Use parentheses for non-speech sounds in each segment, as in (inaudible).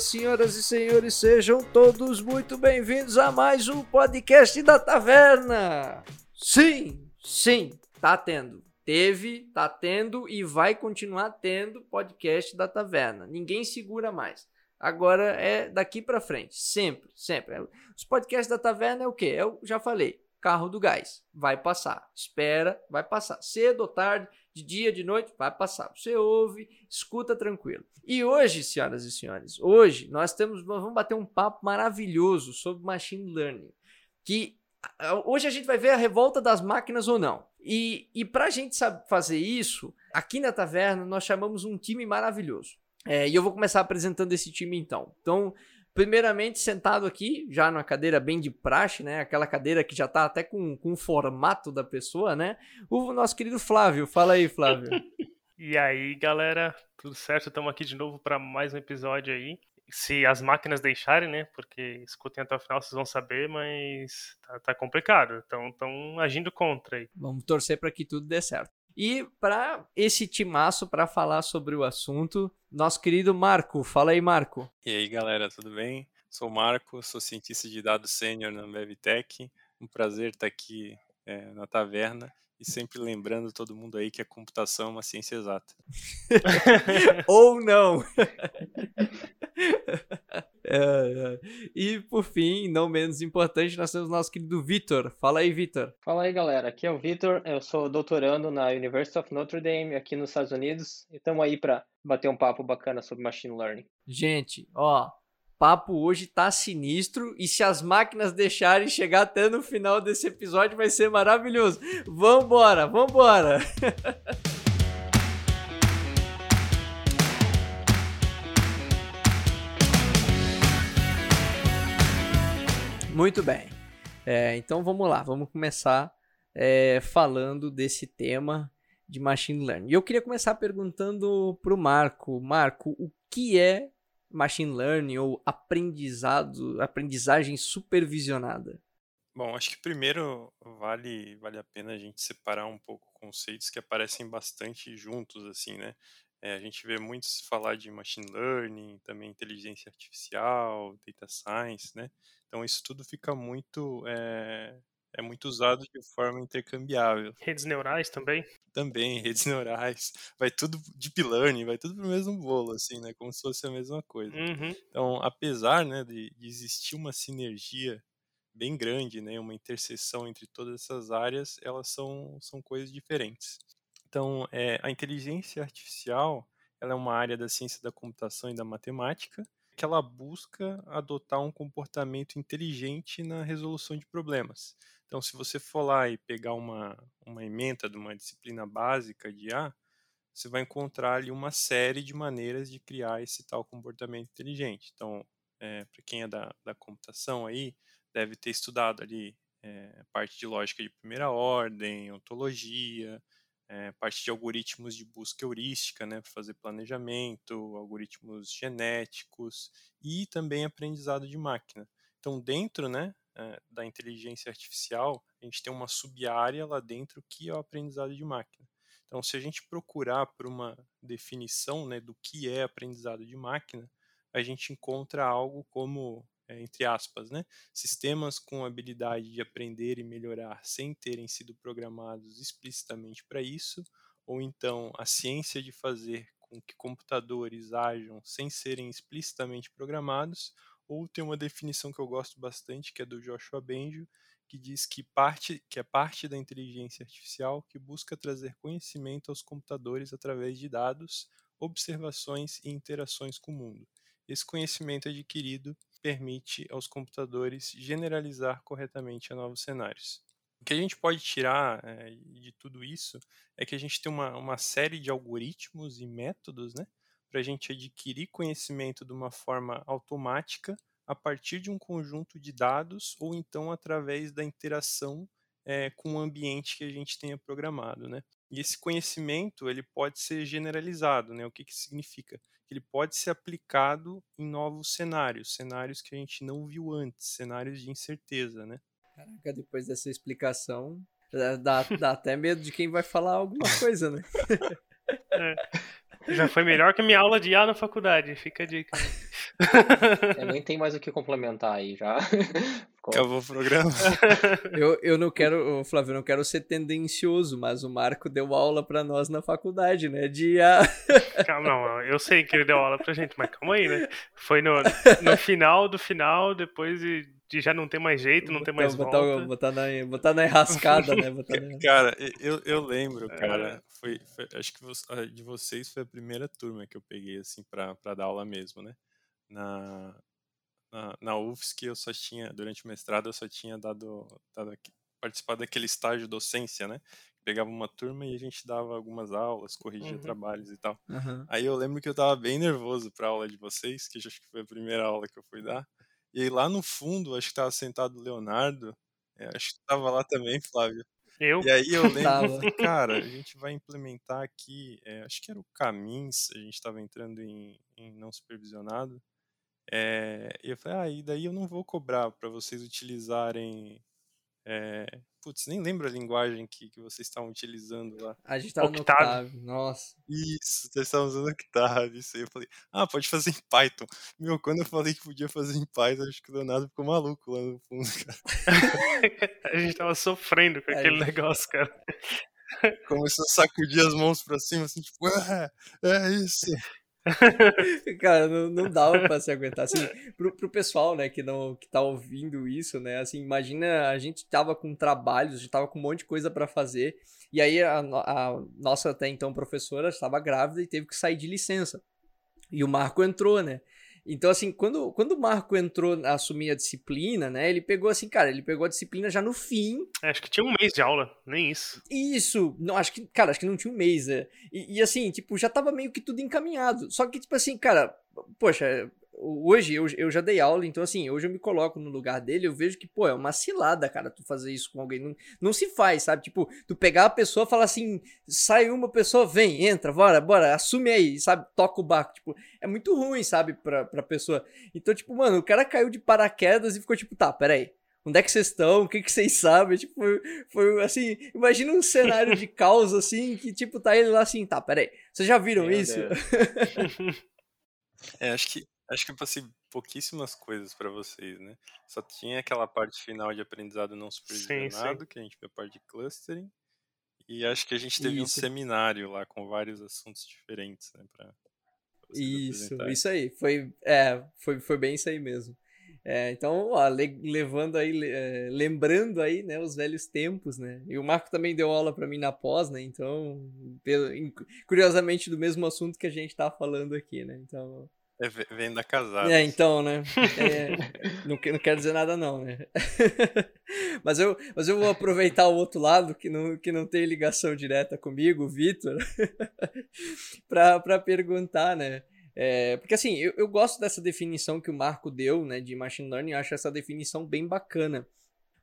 Senhoras e senhores, sejam todos muito bem-vindos a mais um podcast da Taverna. Sim, sim, tá tendo. Teve, tá tendo e vai continuar tendo podcast da Taverna. Ninguém segura mais. Agora é daqui para frente, sempre, sempre. Os podcasts da Taverna é o quê? Eu já falei, carro do gás. Vai passar. Espera, vai passar. Cedo ou tarde, de dia, de noite, vai passar. Você ouve, escuta tranquilo. E hoje, senhoras e senhores, hoje nós temos, vamos bater um papo maravilhoso sobre machine learning, que hoje a gente vai ver a revolta das máquinas ou não. E, e para a gente saber fazer isso, aqui na taverna nós chamamos um time maravilhoso. É, e eu vou começar apresentando esse time então. Então, Primeiramente, sentado aqui, já numa cadeira bem de praxe, né? Aquela cadeira que já tá até com, com o formato da pessoa, né? O nosso querido Flávio. Fala aí, Flávio. (laughs) e aí, galera, tudo certo? Estamos aqui de novo para mais um episódio aí. Se as máquinas deixarem, né? Porque escutem até o final, vocês vão saber, mas tá, tá complicado. Então, estão agindo contra aí. Vamos torcer para que tudo dê certo. E para esse timaço, para falar sobre o assunto, nosso querido Marco. Fala aí, Marco. E aí, galera, tudo bem? Sou o Marco, sou cientista de dados sênior na BevTech. Um prazer estar aqui é, na taverna e sempre lembrando todo mundo aí que a computação é uma ciência exata. (laughs) Ou não! (laughs) É, é. E por fim, não menos importante, nós temos o nosso querido Vitor. Fala aí, Vitor. Fala aí, galera. Aqui é o Vitor. Eu sou doutorando na University of Notre Dame, aqui nos Estados Unidos. E estamos aí para bater um papo bacana sobre machine learning. Gente, ó, papo hoje tá sinistro e se as máquinas deixarem chegar até no final desse episódio vai ser maravilhoso. Vambora, vambora! (laughs) Muito bem. É, então vamos lá, vamos começar é, falando desse tema de machine learning. E eu queria começar perguntando para o Marco, Marco, o que é machine learning ou aprendizado, aprendizagem supervisionada? Bom, acho que primeiro vale vale a pena a gente separar um pouco conceitos que aparecem bastante juntos assim, né? É, a gente vê muitos falar de machine learning, também inteligência artificial, data science, né? Então isso tudo fica muito é, é muito usado de forma intercambiável. (laughs) Redes neurais também? Também, redes neurais. Vai tudo deep learning, vai tudo pro mesmo bolo, assim, né? Como se fosse a mesma coisa. Uhum. Então, apesar né, de, de existir uma sinergia bem grande, né, uma interseção entre todas essas áreas, elas são, são coisas diferentes. Então, é, a inteligência artificial ela é uma área da ciência da computação e da matemática que ela busca adotar um comportamento inteligente na resolução de problemas. Então, se você for lá e pegar uma, uma ementa de uma disciplina básica de A, você vai encontrar ali uma série de maneiras de criar esse tal comportamento inteligente. Então, é, para quem é da, da computação aí, deve ter estudado ali é, parte de lógica de primeira ordem, ontologia, é, parte de algoritmos de busca heurística, né, para fazer planejamento, algoritmos genéticos e também aprendizado de máquina. Então, dentro né, é, da inteligência artificial, a gente tem uma sub-área lá dentro que é o aprendizado de máquina. Então, se a gente procurar por uma definição né, do que é aprendizado de máquina, a gente encontra algo como é, entre aspas, né? sistemas com habilidade de aprender e melhorar sem terem sido programados explicitamente para isso, ou então a ciência de fazer com que computadores ajam sem serem explicitamente programados, ou tem uma definição que eu gosto bastante, que é do Joshua Bengio, que diz que, parte, que é parte da inteligência artificial que busca trazer conhecimento aos computadores através de dados, observações e interações com o mundo. Esse conhecimento adquirido permite aos computadores generalizar corretamente a novos cenários. O que a gente pode tirar é, de tudo isso é que a gente tem uma, uma série de algoritmos e métodos né, para a gente adquirir conhecimento de uma forma automática a partir de um conjunto de dados ou então através da interação é, com o ambiente que a gente tenha programado. Né? E esse conhecimento ele pode ser generalizado. Né? O que, que significa? que ele pode ser aplicado em novos cenários, cenários que a gente não viu antes, cenários de incerteza, né? Caraca, depois dessa explicação, dá, (laughs) dá até medo de quem vai falar alguma coisa, né? É. Já foi melhor que a minha aula de IA na faculdade, fica a dica. Eu nem tem mais o que complementar aí já. (laughs) Acabou o programa. (laughs) eu, eu não quero, Flávio, eu não quero ser tendencioso, mas o Marco deu aula para nós na faculdade, né? De IA. Calma, não, eu sei que ele deu aula pra gente, mas calma aí, né? Foi no, no final do final, depois de de já não ter mais jeito, não ter mais botar, volta. Botar na, botar na enrascada, né? Botar na... (laughs) Cara, eu, eu lembro, é. cara, foi, foi, acho que de vocês foi a primeira turma que eu peguei, assim, pra, pra dar aula mesmo, né? Na, na, na UFSC eu só tinha, durante o mestrado eu só tinha dado, dado participado daquele estágio docência, né? Pegava uma turma e a gente dava algumas aulas, corrigia uhum. trabalhos e tal. Uhum. Aí eu lembro que eu tava bem nervoso pra aula de vocês, que acho que foi a primeira aula que eu fui dar. E aí lá no fundo, acho que tava sentado o Leonardo, é, acho que tava lá também, Flávio. Eu? E aí eu (laughs) lembro, cara, a gente vai implementar aqui, é, acho que era o Camins, a gente estava entrando em, em, não supervisionado. É, e eu falei, ah, e daí eu não vou cobrar para vocês utilizarem é, putz, nem lembro a linguagem que, que vocês estavam utilizando lá. A gente tava Octave. no Octave, nossa. Isso, vocês estavam usando Octave, isso aí. Eu falei, ah, pode fazer em Python. Meu, quando eu falei que podia fazer em Python, acho que o Leonardo ficou maluco lá no fundo, cara. (laughs) a gente tava sofrendo com aquele negócio, cara. Começou a sacudir as mãos pra cima, assim, tipo, é, é isso. (laughs) Cara, não, não dava pra se aguentar. Assim, (laughs) pro, pro pessoal, né, que, não, que tá ouvindo isso, né, assim, imagina a gente tava com trabalhos, a gente tava com um monte de coisa para fazer, e aí a, a nossa até então professora estava grávida e teve que sair de licença. E o Marco entrou, né? Então, assim, quando, quando o Marco entrou a assumir a disciplina, né? Ele pegou assim, cara, ele pegou a disciplina já no fim. É, acho que tinha um mês de aula, nem isso. Isso. Não, acho que, cara, acho que não tinha um mês, né? E, e assim, tipo, já tava meio que tudo encaminhado. Só que, tipo assim, cara, poxa, hoje eu, eu já dei aula, então assim, hoje eu me coloco no lugar dele, eu vejo que, pô, é uma cilada, cara, tu fazer isso com alguém. Não, não se faz, sabe? Tipo, tu pegar a pessoa e falar assim, sai uma pessoa, vem, entra, bora, bora, assume aí, sabe? Toca o barco. Tipo, é muito ruim, sabe, pra, pra pessoa. Então, tipo, mano, o cara caiu de paraquedas e ficou tipo, tá, peraí. Onde é que vocês estão? O que, que vocês sabem? Tipo, foi, foi assim, imagina um cenário de caos assim, que tipo, tá ele lá assim, tá, peraí. Vocês já viram Meu isso? (laughs) é, acho que Acho que eu passei pouquíssimas coisas para vocês, né? Só tinha aquela parte final de aprendizado não supervisionado, sim, sim. que a gente viu a parte de clustering. E acho que a gente teve isso. um seminário lá com vários assuntos diferentes, né? Pra, isso, isso aí. Foi, é, foi, foi bem isso aí mesmo. É, então, ó, le, levando aí, é, lembrando aí, né, os velhos tempos, né? E o Marco também deu aula para mim na pós, né? Então, pelo, curiosamente do mesmo assunto que a gente tá falando aqui, né? Então, é, vem da casada. É, então, né? É, não, não quero dizer nada, não, né? (laughs) mas, eu, mas eu vou aproveitar o outro lado, que não, que não tem ligação direta comigo, o Vitor, (laughs) para perguntar, né? É, porque assim, eu, eu gosto dessa definição que o Marco deu, né, de machine learning, eu acho essa definição bem bacana.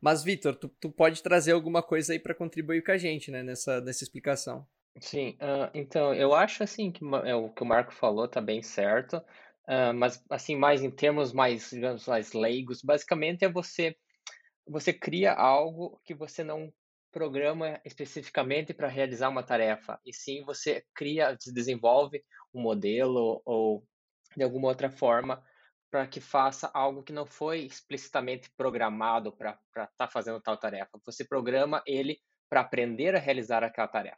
Mas, Vitor, tu, tu pode trazer alguma coisa aí para contribuir com a gente, né, nessa, nessa explicação. Sim, uh, então, eu acho assim que é, o que o Marco falou tá bem certo. Uh, mas assim mais em termos mais digamos mais leigos basicamente é você você cria algo que você não programa especificamente para realizar uma tarefa e sim você cria desenvolve um modelo ou de alguma outra forma para que faça algo que não foi explicitamente programado para estar tá fazendo tal tarefa. Você programa ele para aprender a realizar aquela tarefa.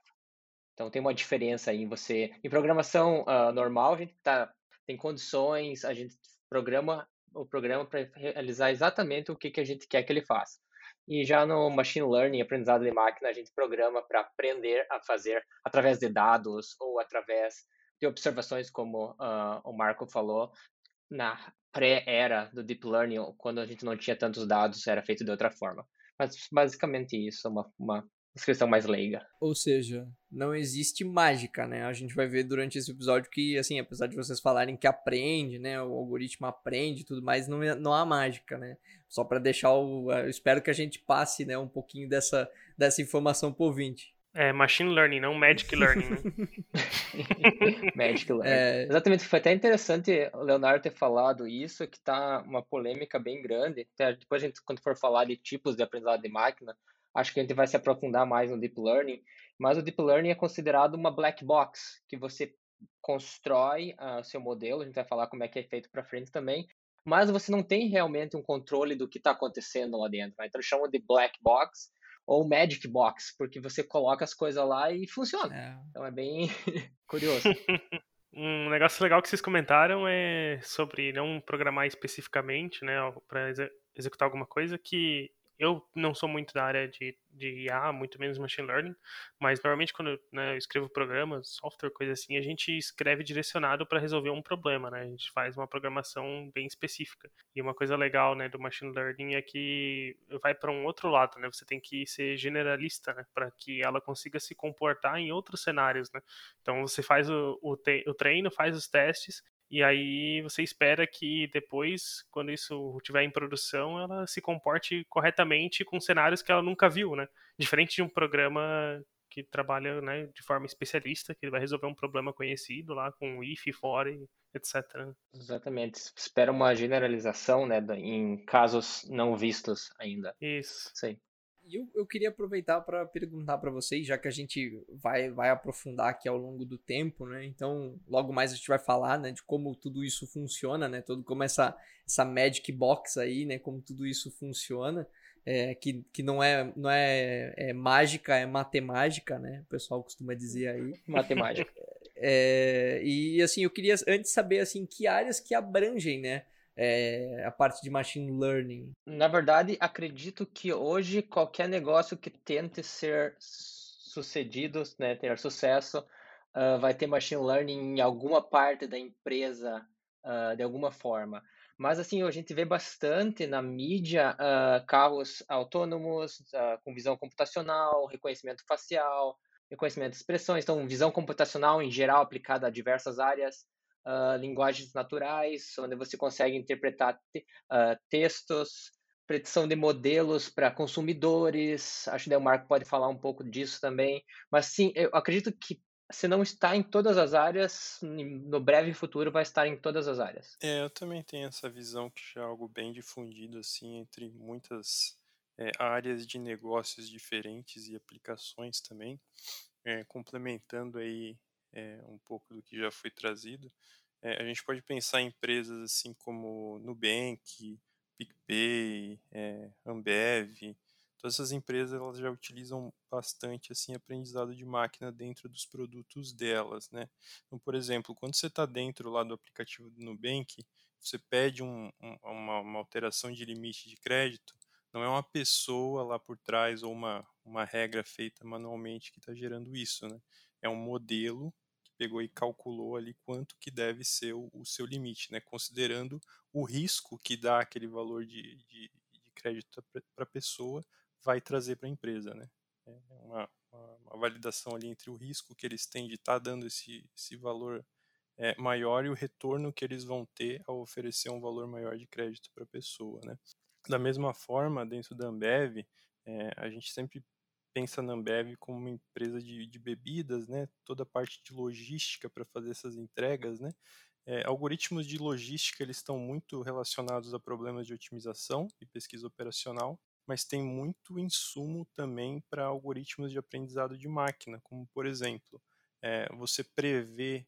Então tem uma diferença aí em você em programação uh, normal a gente está tem condições, a gente programa o programa para realizar exatamente o que, que a gente quer que ele faça. E já no machine learning, aprendizado de máquina, a gente programa para aprender a fazer através de dados ou através de observações, como uh, o Marco falou, na pré-era do deep learning, quando a gente não tinha tantos dados, era feito de outra forma. Mas basicamente isso, uma, uma descrição mais leiga. Ou seja, não existe mágica, né? A gente vai ver durante esse episódio que, assim, apesar de vocês falarem que aprende, né? O algoritmo aprende e tudo mais, não, é, não há mágica, né? Só para deixar o. Eu espero que a gente passe, né, um pouquinho dessa, dessa informação por 20. É, machine learning, não magic learning. Né? (laughs) magic learning. É... Exatamente, foi até interessante o Leonardo ter falado isso, que tá uma polêmica bem grande. Depois a gente, quando for falar de tipos de aprendizado de máquina, acho que a gente vai se aprofundar mais no deep learning, mas o deep learning é considerado uma black box, que você constrói o uh, seu modelo, a gente vai falar como é que é feito para frente também, mas você não tem realmente um controle do que está acontecendo lá dentro. Né? Então, eles chamam de black box ou magic box, porque você coloca as coisas lá e funciona. É. Então, é bem (laughs) curioso. (laughs) Um negócio legal que vocês comentaram é sobre não programar especificamente, né, para executar alguma coisa que eu não sou muito da área de, de IA, muito menos machine learning, mas normalmente quando né, eu escrevo programas, software, coisa assim, a gente escreve direcionado para resolver um problema, né? A gente faz uma programação bem específica. E uma coisa legal, né, do machine learning é que vai para um outro lado, né? Você tem que ser generalista, né, para que ela consiga se comportar em outros cenários, né? Então você faz o, o, o treino, faz os testes e aí você espera que depois, quando isso estiver em produção, ela se comporte corretamente com cenários que ela nunca viu, né? Diferente de um programa que trabalha né, de forma especialista, que vai resolver um problema conhecido lá com if, for, etc. Exatamente. Espera uma generalização, né, em casos não vistos ainda. Isso. Sim. E eu, eu queria aproveitar para perguntar para vocês, já que a gente vai, vai aprofundar aqui ao longo do tempo, né? Então, logo mais a gente vai falar, né, de como tudo isso funciona, né? Todo como essa essa magic box aí, né, como tudo isso funciona. É, que, que não é não é, é, mágica, é matemática, né? O pessoal costuma dizer aí. Matemática. (laughs) É, e assim, eu queria antes saber assim que áreas que abrangem, né? É, a parte de machine learning? Na verdade, acredito que hoje qualquer negócio que tente ser sucedido, né, ter sucesso, uh, vai ter machine learning em alguma parte da empresa, uh, de alguma forma. Mas assim, a gente vê bastante na mídia uh, carros autônomos com visão computacional, reconhecimento facial, reconhecimento de expressões, então visão computacional em geral aplicada a diversas áreas uh, linguagens naturais, onde você consegue interpretar te, uh, textos, predição de modelos para consumidores. Acho que o Marco pode falar um pouco disso também. Mas sim, eu acredito que se não está em todas as áreas, no breve futuro vai estar em todas as áreas. É, eu também tenho essa visão que é algo bem difundido assim entre muitas é, áreas de negócios diferentes e aplicações também, é, complementando aí é, um pouco do que já foi trazido. É, a gente pode pensar em empresas assim como Nubank, PicPay, é, Ambev, todas essas empresas elas já utilizam bastante assim aprendizado de máquina dentro dos produtos delas, né? Então, por exemplo, quando você está dentro lá do aplicativo do Nubank, você pede um, um, uma, uma, alteração de limite de crédito, não é uma pessoa lá por trás ou uma, uma regra feita manualmente que está gerando isso, né? É um modelo pegou e calculou ali quanto que deve ser o, o seu limite, né? Considerando o risco que dá aquele valor de, de, de crédito para a pessoa vai trazer para a empresa, né? É uma, uma, uma, validação ali entre o risco que eles têm de estar tá dando esse, esse valor é, maior e o retorno que eles vão ter ao oferecer um valor maior de crédito para a pessoa, né? Da mesma forma, dentro da Ambev, é, a gente sempre pensa na Ambev como uma empresa de, de bebidas, né? Toda a parte de logística para fazer essas entregas, né? É, algoritmos de logística eles estão muito relacionados a problemas de otimização e pesquisa operacional, mas tem muito insumo também para algoritmos de aprendizado de máquina, como por exemplo, é, você prevê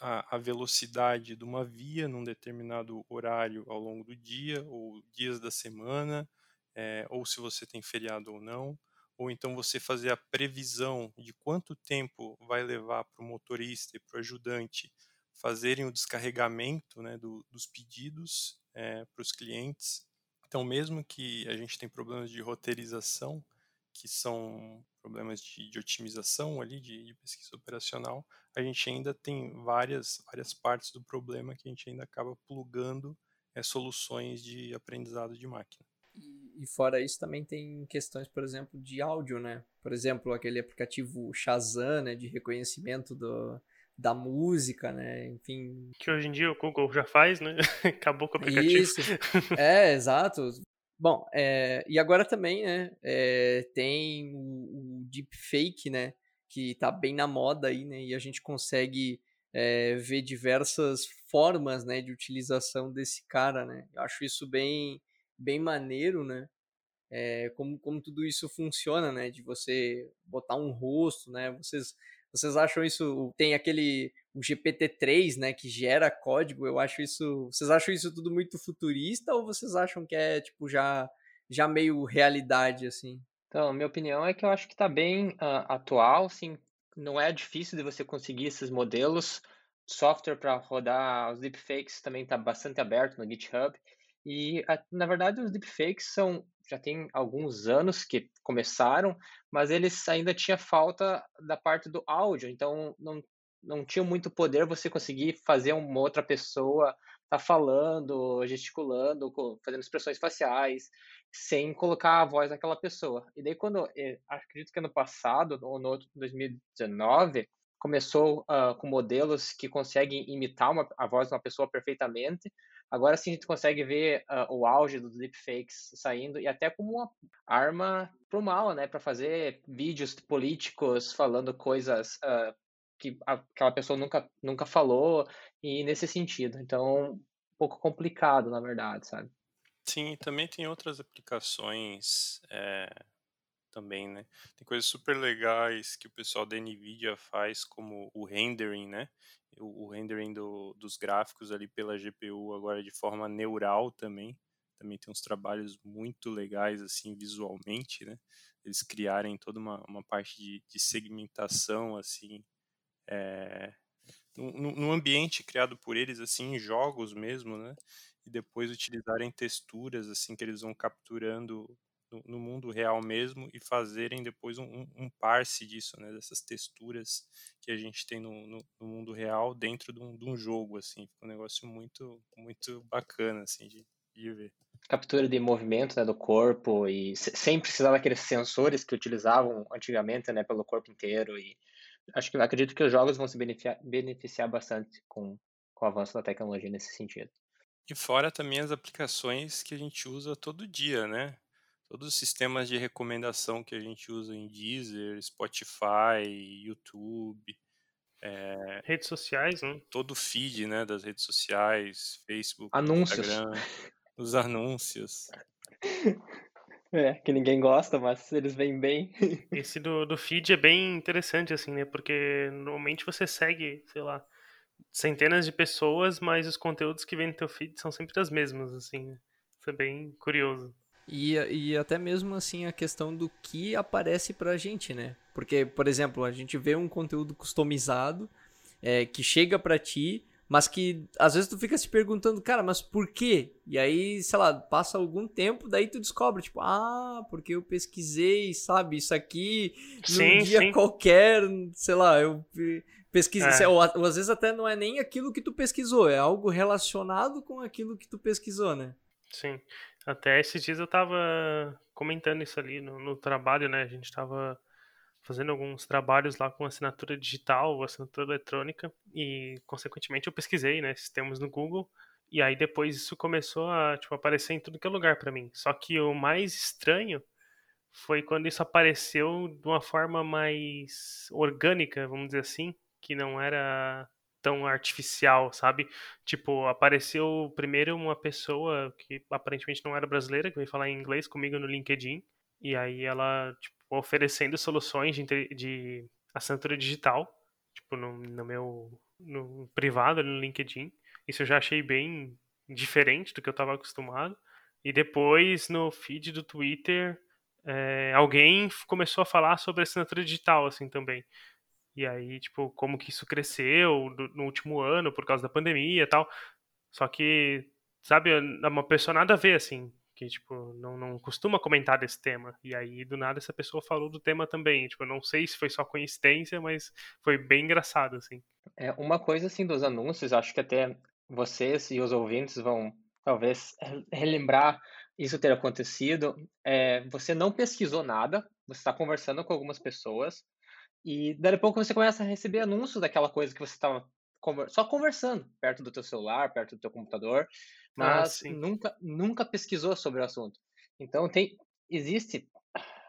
a, a, velocidade de uma via num determinado horário ao longo do dia ou dias da semana, é, ou se você tem feriado ou não ou então você fazer a previsão de quanto tempo vai levar para o motorista e para o ajudante fazerem o descarregamento né, do, dos pedidos é, para os clientes. Então, mesmo que a gente tem problemas de roteirização, que são problemas de, de otimização ali, de, de, pesquisa operacional, a gente ainda tem várias, várias partes do problema que a gente ainda acaba plugando é, soluções de aprendizado de máquina. E, fora isso também tem questões, por exemplo, de áudio, né? Por exemplo, aquele aplicativo Shazam, né, de reconhecimento do, da música, né? Enfim. Que hoje em dia o Google já faz, né? (laughs) Acabou com o aplicativo. Isso. É, (laughs) exato. Bom, é, e agora também, né? É, tem o, o deepfake, né? Que tá bem na moda aí, né? E a gente consegue é, ver diversas formas, né? De utilização desse cara, né? Eu acho isso bem bem maneiro, né? É, como, como tudo isso funciona, né? De você botar um rosto, né? Vocês Vocês acham isso tem aquele o GPT-3, né, que gera código? Eu acho isso, vocês acham isso tudo muito futurista ou vocês acham que é tipo já já meio realidade assim? Então, minha opinião é que eu acho que está bem uh, atual, sim. Não é difícil de você conseguir esses modelos. Software para rodar os deepfakes também está bastante aberto no GitHub. E, na verdade, os deepfakes são já tem alguns anos que começaram, mas eles ainda tinha falta da parte do áudio, então não, não tinha muito poder você conseguir fazer uma outra pessoa tá falando, gesticulando, fazendo expressões faciais, sem colocar a voz daquela pessoa. E daí quando, eh, acredito que ano passado, ou no 2019, começou uh, com modelos que conseguem imitar uma, a voz de uma pessoa perfeitamente, Agora sim a gente consegue ver uh, o auge dos deepfakes saindo e até como uma arma pro mal, né? Para fazer vídeos políticos falando coisas uh, que aquela pessoa nunca, nunca falou e nesse sentido. Então, um pouco complicado, na verdade, sabe? Sim, também tem outras aplicações é, também, né? Tem coisas super legais que o pessoal da NVIDIA faz, como o rendering, né? O, o rendering do, dos gráficos ali pela GPU agora de forma neural também. Também tem uns trabalhos muito legais assim visualmente, né? Eles criarem toda uma, uma parte de, de segmentação assim é, num, ambiente criado por eles assim em jogos mesmo, né? E depois utilizarem texturas assim que eles vão capturando no, no, mundo real mesmo e fazerem depois um, um, parse disso, né, dessas texturas que a gente tem no, no, no mundo real dentro de um, de um, jogo, assim, um negócio muito, muito bacana, assim, de, de ver. Captura de movimento né, do corpo e sem precisar daqueles sensores que utilizavam antigamente, né, pelo corpo inteiro e acho que acredito que os jogos vão se beneficiar, beneficiar bastante com, com o avanço da tecnologia nesse sentido. E fora também as aplicações que a gente usa todo dia, né? Todos os sistemas de recomendação que a gente usa em Deezer, Spotify, YouTube. É, redes sociais, né? Todo o feed né, das redes sociais, Facebook, anúncios. Instagram, os anúncios. (laughs) É, que ninguém gosta, mas eles vêm bem. (laughs) Esse do, do feed é bem interessante, assim, né? Porque normalmente você segue, sei lá, centenas de pessoas, mas os conteúdos que vêm no teu feed são sempre as mesmas, assim. Né? Isso é bem curioso. E, e até mesmo assim a questão do que aparece pra gente, né? Porque, por exemplo, a gente vê um conteúdo customizado é, que chega pra ti, mas que às vezes tu fica se perguntando, cara, mas por quê? E aí, sei lá, passa algum tempo, daí tu descobre, tipo, ah, porque eu pesquisei, sabe, isso aqui num sim, dia sim. qualquer, sei lá, eu pesquisei, é. ou, ou às vezes até não é nem aquilo que tu pesquisou, é algo relacionado com aquilo que tu pesquisou, né? Sim. Até esses dias eu tava comentando isso ali no, no trabalho, né? A gente tava fazendo alguns trabalhos lá com assinatura digital, assinatura eletrônica, e consequentemente eu pesquisei, né, sistemas no Google, e aí depois isso começou a tipo, aparecer em tudo que é lugar para mim. Só que o mais estranho foi quando isso apareceu de uma forma mais orgânica, vamos dizer assim, que não era tão artificial, sabe? Tipo, apareceu primeiro uma pessoa que aparentemente não era brasileira, que veio falar em inglês comigo no LinkedIn, e aí ela, tipo, oferecendo soluções de, de assinatura digital, tipo, no, no meu no privado, no LinkedIn. Isso eu já achei bem diferente do que eu estava acostumado. E depois, no feed do Twitter, é, alguém começou a falar sobre assinatura digital, assim, também. E aí, tipo, como que isso cresceu no último ano por causa da pandemia e tal. Só que, sabe, é uma pessoa nada a ver, assim, que, tipo, não, não costuma comentar desse tema. E aí, do nada, essa pessoa falou do tema também. Tipo, não sei se foi só coincidência, mas foi bem engraçado, assim. É, uma coisa, assim, dos anúncios, acho que até vocês e os ouvintes vão, talvez, relembrar isso ter acontecido. É, você não pesquisou nada, você está conversando com algumas pessoas, e daí a pouco você começa a receber anúncios daquela coisa que você estava só conversando perto do teu celular, perto do teu computador, ah, mas ah, nunca, nunca pesquisou sobre o assunto. Então tem, existe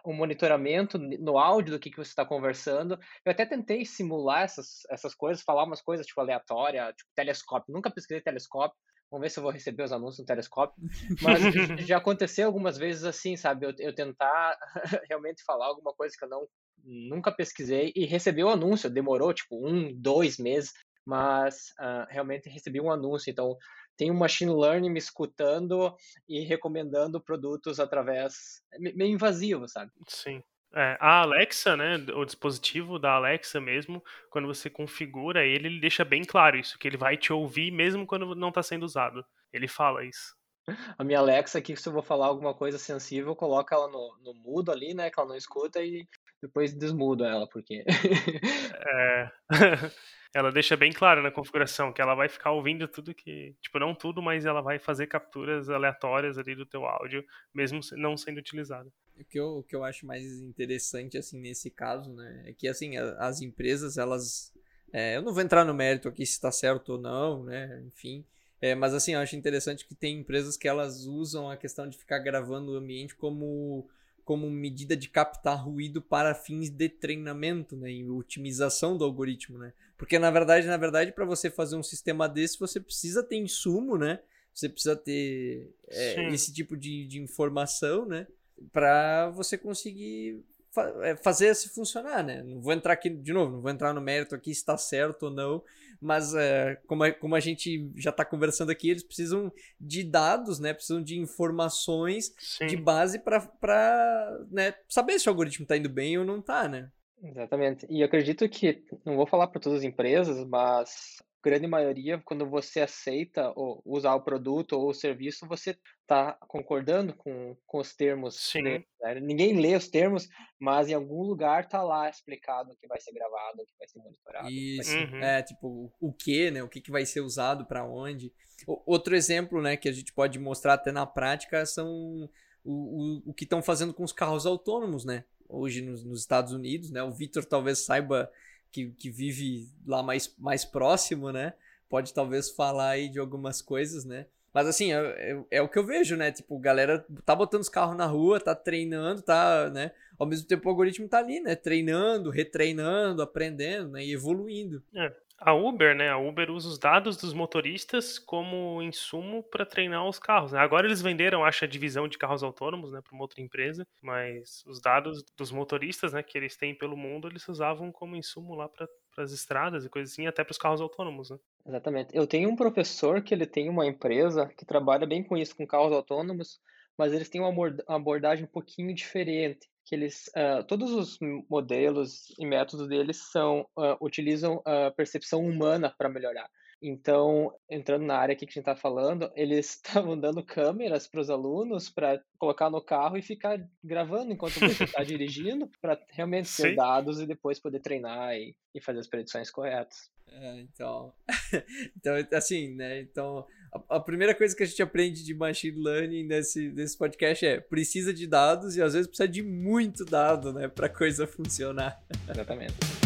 um monitoramento no áudio do que, que você está conversando. Eu até tentei simular essas, essas coisas, falar umas coisas tipo aleatória, tipo telescópio. Nunca pesquisei telescópio. Vamos ver se eu vou receber os anúncios no telescópio. Mas já aconteceu algumas vezes assim, sabe? Eu, eu tentar (laughs) realmente falar alguma coisa que eu não nunca pesquisei e recebi o um anúncio. Demorou tipo um, dois meses, mas uh, realmente recebi um anúncio. Então, tem um machine learning me escutando e recomendando produtos através meio invasivo, sabe? Sim. É, a Alexa, né, o dispositivo da Alexa mesmo, quando você configura ele, ele deixa bem claro isso, que ele vai te ouvir mesmo quando não está sendo usado. Ele fala isso. A minha Alexa aqui, se eu vou falar alguma coisa sensível, coloca ela no, no mudo ali, né, que ela não escuta e depois desmudo ela, porque... é... (laughs) ela deixa bem claro na configuração que ela vai ficar ouvindo tudo que, tipo, não tudo, mas ela vai fazer capturas aleatórias ali do teu áudio, mesmo não sendo utilizado. O que eu, o que eu acho mais interessante, assim, nesse caso, né, é que, assim, as empresas, elas... É, eu não vou entrar no mérito aqui se está certo ou não, né, enfim... É, mas assim, eu acho interessante que tem empresas que elas usam a questão de ficar gravando o ambiente como como medida de captar ruído para fins de treinamento, né, e otimização do algoritmo, né? Porque na verdade, na verdade, para você fazer um sistema desse, você precisa ter insumo, né? Você precisa ter é, esse tipo de, de informação, né? Para você conseguir fazer se funcionar, né? Não vou entrar aqui de novo, não vou entrar no mérito aqui se está certo ou não, mas é, como, a, como a gente já está conversando aqui, eles precisam de dados, né? Precisam de informações Sim. de base para né, saber se o algoritmo está indo bem ou não está, né? Exatamente. E eu acredito que, não vou falar para todas as empresas, mas grande maioria, quando você aceita ou usar o produto ou o serviço, você está concordando com, com os termos. Sim. Né? Ninguém lê os termos, mas em algum lugar está lá explicado o que vai ser gravado, o que vai ser monitorado. Isso, uhum. é, tipo, o que, né? O que, que vai ser usado para onde. O, outro exemplo, né, que a gente pode mostrar até na prática são o, o, o que estão fazendo com os carros autônomos, né? Hoje nos, nos Estados Unidos, né? O Victor talvez saiba que, que vive lá mais, mais próximo, né? Pode talvez falar aí de algumas coisas, né? Mas assim, é, é, é, o que eu vejo, né? Tipo, galera tá botando os carros na rua, tá treinando, tá, né? Ao mesmo tempo o algoritmo tá ali, né? Treinando, retreinando, aprendendo, né? E evoluindo. É. A Uber, né? A Uber usa os dados dos motoristas como insumo para treinar os carros. Né? Agora eles venderam, acho, a divisão de carros autônomos, né, para uma outra empresa, mas os dados dos motoristas, né, que eles têm pelo mundo, eles usavam como insumo lá para as estradas e coisas assim, até para os carros autônomos, né? Exatamente. Eu tenho um professor que ele tem uma empresa que trabalha bem com isso, com carros autônomos, mas eles têm uma abordagem um pouquinho diferente que eles uh, todos os modelos e métodos deles são uh, utilizam a percepção humana para melhorar. Então, entrando na área que a gente está falando, (laughs) eles estavam dando câmeras para os alunos para colocar no carro e ficar gravando enquanto você está (laughs) dirigindo, para realmente ter Sim. dados e depois poder treinar e, e fazer as predições corretas. É, então, (laughs) então, assim, né? Então, a, a, primeira coisa que a gente aprende de machine learning nesse, nesse podcast é precisa de dados e às vezes precisa de muito dado, né, para coisa funcionar. Exatamente.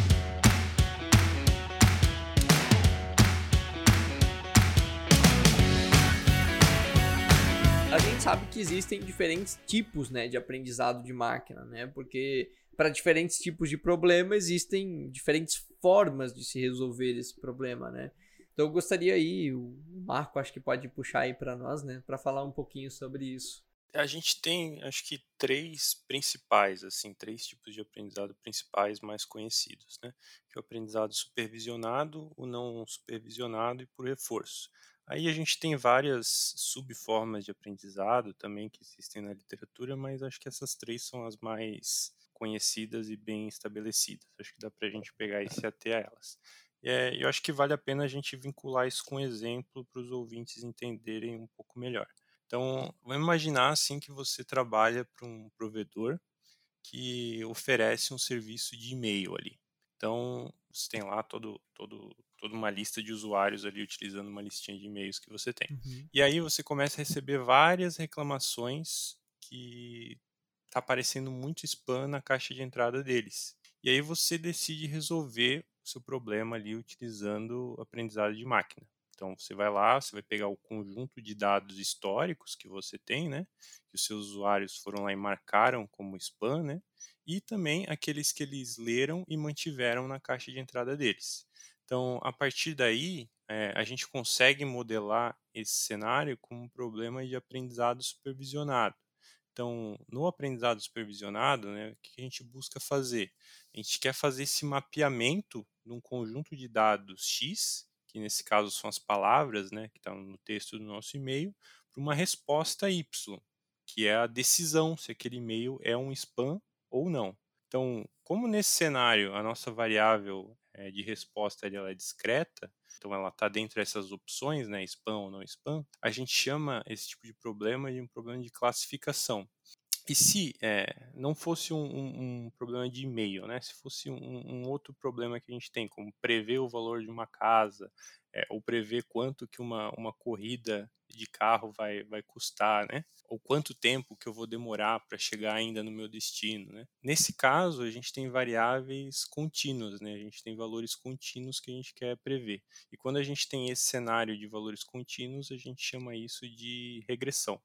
A gente sabe que existem diferentes tipos, né, de aprendizado de máquina, né? Porque para diferentes tipos de problema existem diferentes formas de se resolver esse problema, né? Então eu gostaria aí, o Marco acho que pode puxar aí para nós, né, para falar um pouquinho sobre isso. A gente tem, acho que três principais, assim, três tipos de aprendizado principais mais conhecidos, né? Que é o aprendizado supervisionado, o não supervisionado e por reforço. Aí a gente tem várias subformas de aprendizado também que existem na literatura, mas acho que essas três são as mais conhecidas e bem estabelecidas. Acho que dá para a gente pegar e se ater a elas. É, eu acho que vale a pena a gente vincular isso com exemplo para os ouvintes entenderem um pouco melhor. Então, vamos imaginar assim que você trabalha para um provedor que oferece um serviço de e-mail ali. Então, você tem lá todo, todo, toda uma lista de usuários ali utilizando uma listinha de e-mails que você tem. Uhum. E aí você começa a receber várias reclamações que está aparecendo muito spam na caixa de entrada deles. E aí você decide resolver o seu problema ali utilizando aprendizado de máquina. Então você vai lá, você vai pegar o conjunto de dados históricos que você tem, né? Que os seus usuários foram lá e marcaram como spam, né? E também aqueles que eles leram e mantiveram na caixa de entrada deles. Então, a partir daí, é, a gente consegue modelar esse cenário como um problema de aprendizado supervisionado. Então, no aprendizado supervisionado, né, o que a gente busca fazer? A gente quer fazer esse mapeamento de um conjunto de dados X, que nesse caso são as palavras, né, que estão no texto do nosso e-mail, para uma resposta Y, que é a decisão se aquele e-mail é um spam ou não. Então, como nesse cenário a nossa variável é, de resposta ela é discreta, então ela está dentro dessas opções, né, spam ou não spam, a gente chama esse tipo de problema de um problema de classificação. E se é, não fosse um, um, um, problema de e-mail, né? Se fosse um, um, outro problema que a gente tem, como prever o valor de uma casa, é, ou prever quanto que uma, uma corrida de carro vai, vai custar, né? Ou quanto tempo que eu vou demorar para chegar ainda no meu destino, né? Nesse caso, a gente tem variáveis contínuas, né? A gente tem valores contínuos que a gente quer prever. E quando a gente tem esse cenário de valores contínuos, a gente chama isso de regressão.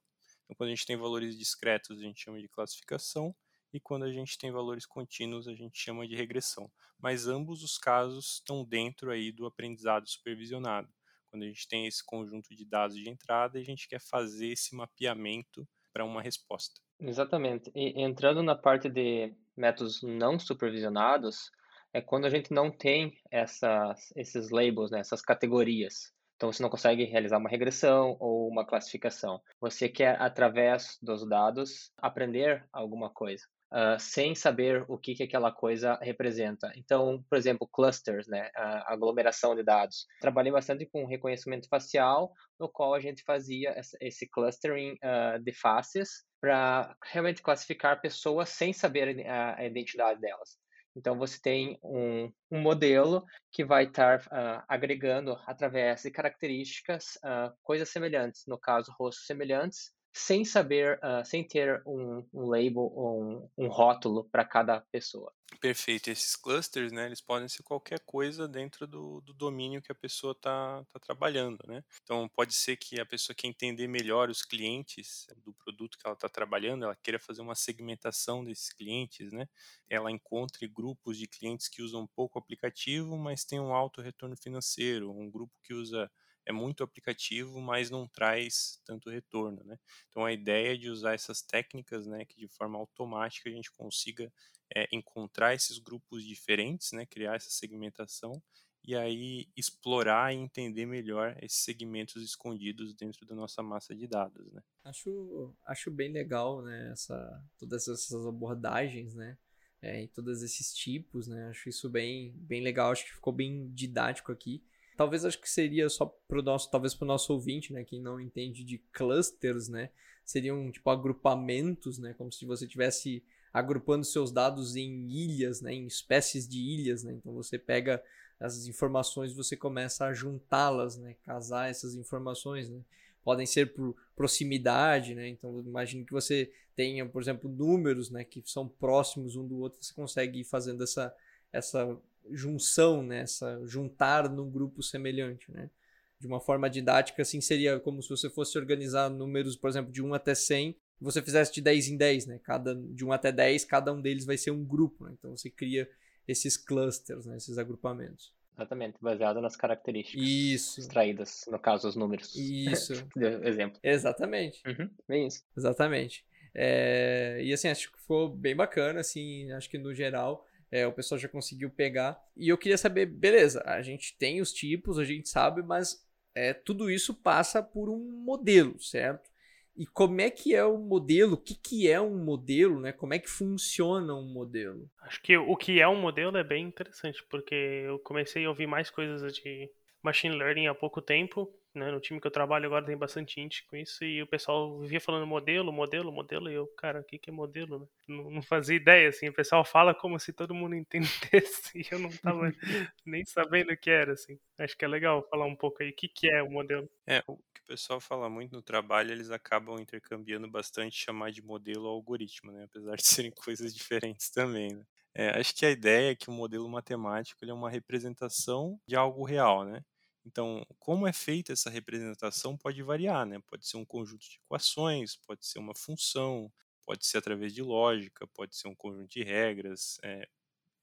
Então, quando a gente tem valores discretos, a gente chama de classificação, e quando a gente tem valores contínuos, a gente chama de regressão. Mas ambos os casos estão dentro aí do aprendizado supervisionado. Quando a gente tem esse conjunto de dados de entrada, a gente quer fazer esse mapeamento para uma resposta. Exatamente. E entrando na parte de métodos não supervisionados, é quando a gente não tem essas, esses labels, né, essas categorias. Então, você não consegue realizar uma regressão ou uma classificação. Você quer, através dos dados, aprender alguma coisa. Uh, sem saber o que, que aquela coisa representa. Então, por exemplo, clusters, né, a aglomeração de dados. Trabalhei bastante com reconhecimento facial, no qual a gente fazia esse clustering uh, de faces para realmente classificar pessoas sem saber a, identidade delas. Então, você tem um, um modelo que vai estar uh, agregando, através de características, uh, coisas semelhantes, no caso, rostos semelhantes, sem saber, uh, sem ter um, um label ou um, um rótulo para cada pessoa. Perfeito. Esses clusters, né, eles podem ser qualquer coisa dentro do, do domínio que a pessoa está tá trabalhando, né? Então, pode ser que a pessoa quer entender melhor os clientes do produto que ela está trabalhando, ela queira fazer uma segmentação desses clientes, né? Ela encontre grupos de clientes que usam pouco aplicativo, mas tem um alto retorno financeiro, um grupo que usa é muito aplicativo, mas não traz tanto retorno, né? Então a ideia é de usar essas técnicas, né, que de forma automática a gente consiga é, encontrar esses grupos diferentes, né, criar essa segmentação e aí explorar e entender melhor esses segmentos escondidos dentro da nossa massa de dados, né? Acho, acho bem legal, né, essa, todas essas abordagens, né, é, e todos esses tipos, né, acho isso bem, bem legal, acho que ficou bem didático aqui. Talvez acho que seria só pro nosso, talvez pro nosso ouvinte, né, quem não entende de clusters, né, seriam tipo agrupamentos, né, como se você tivesse agrupando seus dados em ilhas, né, em espécies de ilhas, né. Então você pega as informações, você começa a juntá-las, né, casar essas informações, né. Podem ser por proximidade, né? Então imagine que você tenha, por exemplo, números, né, que são próximos um do outro, você consegue ir fazendo essa essa junção, né? Essa juntar num grupo semelhante, né? De uma forma didática, assim, seria como se você fosse organizar números, por exemplo, de 1 até 100, você fizesse de 10 em 10, né? Cada, de 1 até 10, cada um deles vai ser um grupo, né? Então você cria esses clusters, né? Esses agrupamentos. Exatamente, baseado nas características isso. extraídas, no caso, os números. Isso. (laughs) exemplo. Exatamente. Uhum, bem isso. Exatamente. É, e assim, acho que foi bem bacana, assim, acho que no geral é, o pessoal já conseguiu pegar. E eu queria saber, beleza, a gente tem os tipos, a gente sabe, mas é, tudo isso passa por um modelo, certo? E como é que é o modelo? O que, que é um modelo, né? Como é que funciona um modelo? Acho que o que é um modelo é bem interessante, porque eu comecei a ouvir mais coisas de machine learning há pouco tempo né, no time que eu trabalho agora tem bastante gente com isso e o pessoal vivia falando modelo, modelo, modelo e eu, cara, o que, que é modelo, né? Não, não, fazia ideia, assim, o pessoal fala como se todo mundo (laughs) entendesse e eu não tava (laughs) nem sabendo o que era, assim. Acho que é legal falar um pouco aí o que, que é o modelo. É, o que o pessoal fala muito no trabalho, eles acabam intercambiando bastante chamar de modelo ou algoritmo, né? Apesar de serem (laughs) coisas diferentes também, né? É, acho que a ideia é que o modelo matemático é uma representação de algo real, né? Então, como é feita essa representação pode variar, né? Pode ser um conjunto de equações, pode ser uma função, pode ser através de lógica, pode ser um conjunto de regras. É,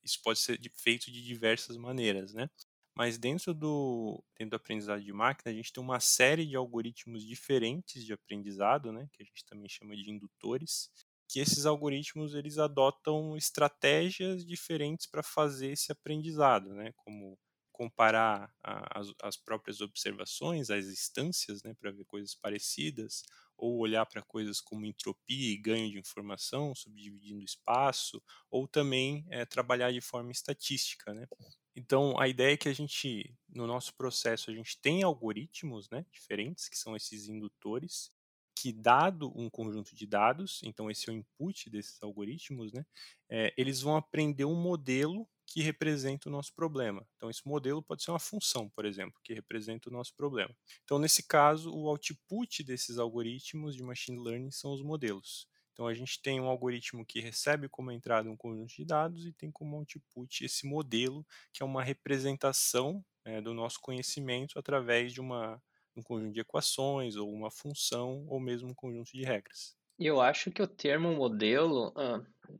isso pode ser feito de diversas maneiras, né? mas dentro do, dentro do aprendizado de máquina, a gente tem uma série de algoritmos diferentes de aprendizado, né, que a gente também chama de indutores, que esses algoritmos eles adotam estratégias diferentes para fazer esse aprendizado, né, como comparar a, as, as, próprias observações, as instâncias, né, para ver coisas parecidas, ou olhar para coisas como entropia e ganho de informação, subdividindo espaço, ou também é, trabalhar de forma estatística, né. Então, a ideia é que a gente, no nosso processo, a gente tem algoritmos né, diferentes, que são esses indutores, que dado um conjunto de dados, então esse é o input desses algoritmos, né, é, eles vão aprender um modelo que representa o nosso problema. Então, esse modelo pode ser uma função, por exemplo, que representa o nosso problema. Então, nesse caso, o output desses algoritmos de machine learning são os modelos. Então a gente tem um algoritmo que recebe como entrada um conjunto de dados e tem como output esse modelo, que é uma representação é, do nosso conhecimento através de uma, um conjunto de equações, ou uma função, ou mesmo um conjunto de regras. Eu acho que o termo modelo,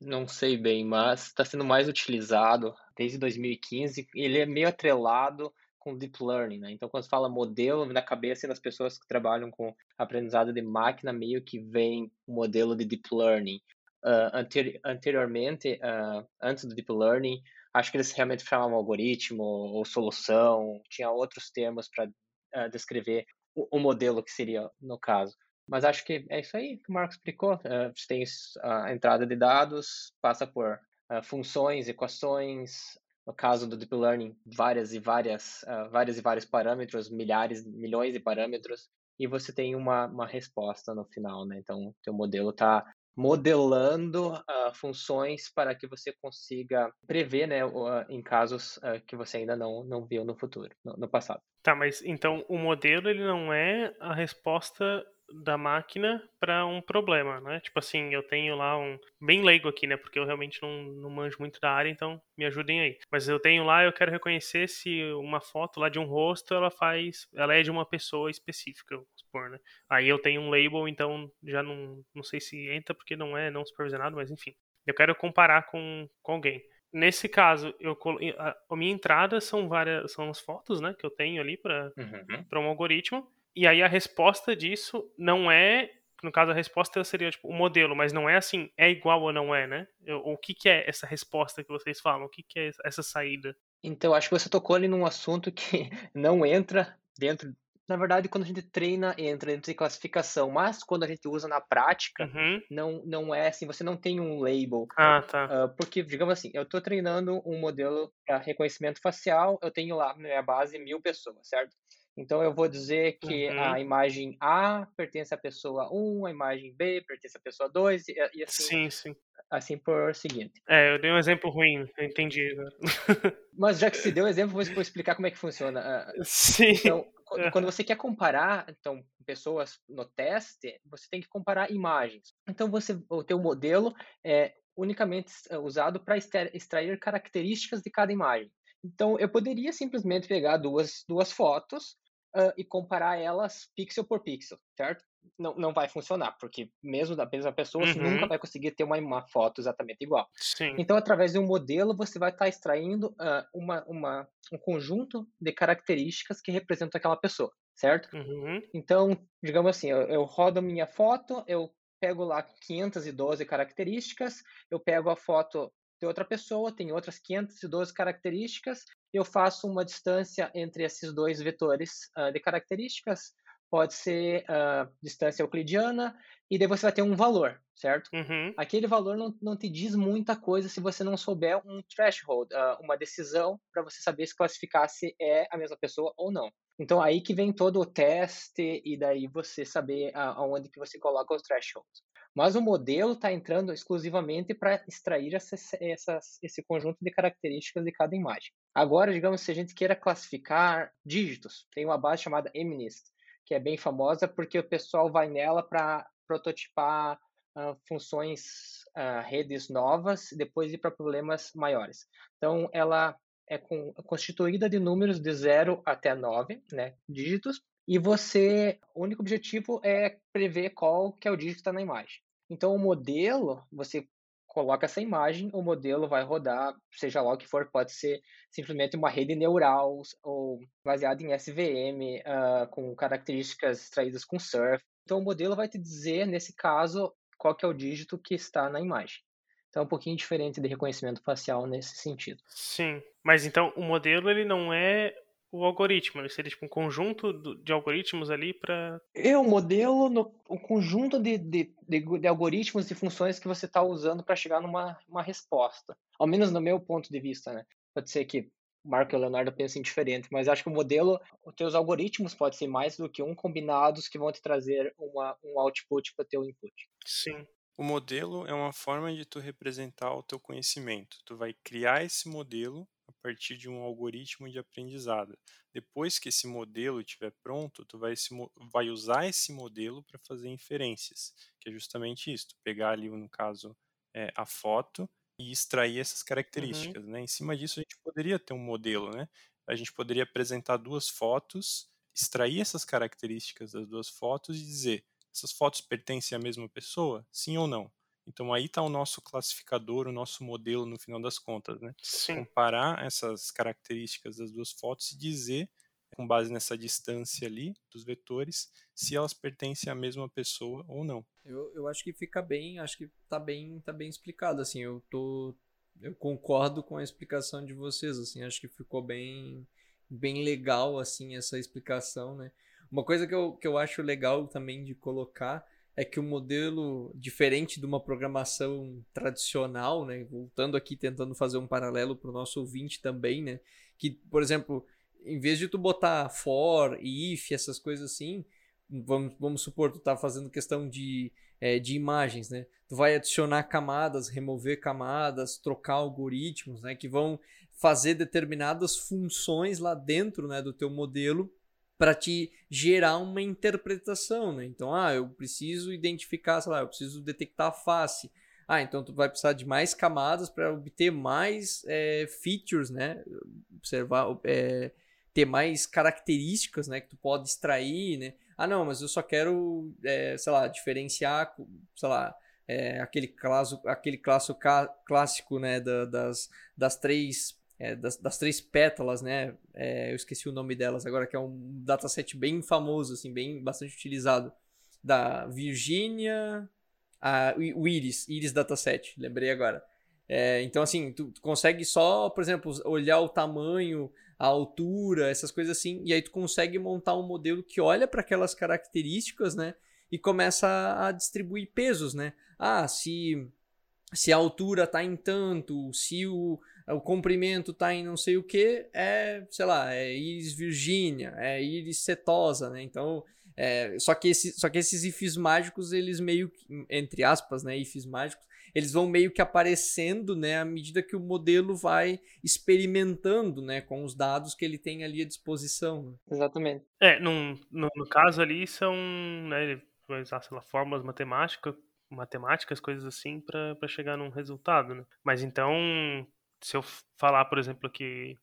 não sei bem, mas está sendo mais utilizado desde 2015. Ele é meio atrelado com deep learning, né? Então, quando se fala modelo, na cabeça das pessoas que trabalham com aprendizado de máquina, meio que vem o modelo de deep learning. Uh, anteri anteriormente, uh, antes do deep learning, acho que eles realmente chamavam algoritmo ou solução, tinha outros termos para uh, descrever o, o, modelo que seria no caso. Mas acho que é isso aí que o Marco explicou. você tem a entrada de dados, passa por funções, equações, no caso do deep learning, várias e várias, uh, várias e vários parâmetros, milhares, milhões de parâmetros, e você tem uma, uma resposta no final, né? Então, teu modelo está modelando uh, funções para que você consiga prever, né, uh, em casos uh, que você ainda não, não viu no futuro, no, no, passado. Tá, mas então o modelo ele não é a resposta da máquina para um problema, né? Tipo assim, eu tenho lá um. Bem leigo aqui, né? Porque eu realmente não, não manjo muito da área, então me ajudem aí. Mas eu tenho lá, eu quero reconhecer se uma foto lá de um rosto ela faz. Ela é de uma pessoa específica, vamos supor, né? Aí eu tenho um label, então já não, não sei se entra porque não é não supervisionado, mas enfim. Eu quero comparar com, com alguém. Nesse caso, eu a, a minha entrada são várias são as fotos, né, que eu tenho ali para uhum. para um algoritmo e aí a resposta disso não é. No caso, a resposta seria tipo o modelo, mas não é assim, é igual ou não é, né? O que, que é essa resposta que vocês falam? O que, que é essa saída? Então, acho que você tocou ali num assunto que (laughs) não entra dentro. Na verdade, quando a gente treina, entra dentro de classificação, mas quando a gente usa na prática, uhum. não, não é assim, você não tem um label. Ah, tá. Uh, porque, digamos assim, eu estou treinando um modelo para reconhecimento facial, eu tenho lá na minha base mil pessoas, certo? Então eu vou dizer que uhum. a imagem A pertence à pessoa 1, a imagem B pertence à pessoa 2 e, e assim. Sim, sim. Assim por seguinte. É, eu dei um exemplo ruim, eu entendi. (laughs) Mas já que se deu um exemplo, vou explicar como é que funciona. Sim. Então, quando você quer comparar então pessoas no teste, você tem que comparar imagens. Então você o teu modelo é unicamente é, usado para extrair características de cada imagem. Então eu poderia simplesmente pegar duas duas fotos uh, e comparar elas pixel por pixel, certo? Não, não vai funcionar, porque mesmo da mesma pessoa, uhum. você nunca vai conseguir ter uma, uma foto exatamente igual. Sim. Então, através de um modelo, você vai estar tá extraindo uh, uma, uma, um conjunto de características que representam aquela pessoa, certo? Uhum. Então, digamos assim, eu, eu rodo minha foto, eu pego lá 512 características, eu pego a foto de outra pessoa, tem outras 512 características, eu faço uma distância entre esses dois vetores uh, de características, pode ser uh, distância euclidiana, e daí você vai ter um valor, certo? Uhum. Aquele valor não, não te diz muita coisa se você não souber um threshold, uh, uma decisão para você saber se classificar se é a mesma pessoa ou não. Então aí que vem todo o teste e daí você saber aonde que você coloca os thresholds. Mas o modelo está entrando exclusivamente para extrair essas, essas, esse conjunto de características de cada imagem. Agora, digamos, se a gente queira classificar dígitos, tem uma base chamada MNIST, que é bem famosa porque o pessoal vai nela para prototipar uh, funções, uh, redes novas, depois ir para problemas maiores. Então, ela é constituída de números de 0 até 9 né, dígitos, e você, o único objetivo é prever qual que é o dígito que está na imagem. Então, o modelo, você coloca essa imagem, o modelo vai rodar, seja lá o que for, pode ser simplesmente uma rede neural ou baseada em SVM, uh, ah, com características extraídas com surf. Então o modelo vai te dizer, nesse caso, qual que é o dígito que está na imagem. Então é um pouquinho diferente de reconhecimento facial nesse sentido. Sim, mas então o modelo ele não é o algoritmo, ele seria tipo um conjunto de algoritmos ali para. É o modelo, no, o conjunto de, de, de, de algoritmos e funções que você está usando para chegar numa uma resposta. Ao menos no meu ponto de vista, né? Pode ser que o Marco e o Leonardo pensem diferente, mas acho que o modelo, os teus algoritmos podem ser mais do que um combinados que vão te trazer uma, um output para teu input. Sim. O modelo é uma forma de tu representar o teu conhecimento. Tu vai criar esse modelo a partir de um algoritmo de aprendizado. Depois que esse modelo estiver pronto, tu vai, vai usar esse modelo para fazer inferências, que é justamente isso. Pegar ali, no caso, é, a foto e extrair essas uhum. características. Uhum. Né? Em cima disso, a gente poderia ter um modelo. Né? A gente poderia apresentar duas fotos, extrair essas características das duas fotos e dizer essas fotos pertencem à mesma pessoa? Sim ou não? Então aí está o nosso classificador, o nosso modelo no final das contas, né? Sim. Comparar essas características das duas fotos e dizer, com base nessa distância ali dos vetores, se elas pertencem à mesma pessoa ou não. Eu, eu acho que fica bem, acho que tá bem, tá bem explicado, assim, eu tô eu concordo com a explicação de vocês, assim, acho que ficou bem bem legal assim essa explicação, né? Uma coisa que eu, que eu acho legal também de colocar é que o modelo, diferente de uma programação tradicional, né, voltando aqui tentando fazer um paralelo para o nosso ouvinte também, né, que, por exemplo, em vez de tu botar for, if, essas coisas assim, vamos, vamos supor, tu tá fazendo questão de, é, de imagens, né, tu vai adicionar camadas, remover camadas, trocar algoritmos, né, que vão fazer determinadas funções lá dentro, né, do teu modelo para te gerar uma interpretação, né? Então, ah, eu preciso identificar, sei lá, eu preciso detectar a face. Ah, então tu vai precisar de mais camadas para obter mais é, features, né? Observar, é, ter mais características, né? Que tu pode extrair, né? Ah, não, mas eu só quero, é, sei lá, diferenciar, sei lá, é, aquele, clássico, aquele clássico, clássico, né? Da, das, das três é, das, das, três pétalas, né? É, eu esqueci o nome delas agora, que é um dataset bem famoso, assim, bem bastante utilizado. Da Virginia, a, o Iris, Iris Dataset, lembrei agora. É, então, assim, tu, tu, consegue só, por exemplo, olhar o tamanho, a altura, essas coisas assim, e aí tu consegue montar um modelo que olha para aquelas características, né? E começa a, a distribuir pesos, né? Ah, se, se a altura tá em tanto, se o, o comprimento tá em não sei o que, é, sei lá, é íris virgínia, é íris setosa, né? Então, é, só, que esse, só que esses ifs mágicos, eles meio que, entre aspas, né, ifs mágicos, eles vão meio que aparecendo, né, à medida que o modelo vai experimentando, né, com os dados que ele tem ali à disposição. Né? Exatamente. É, num, no, no caso ali são, né, vai usar, sei lá, fórmulas matemáticas, matemáticas, coisas assim, para chegar num resultado, né? Mas então, se eu falar, por exemplo, que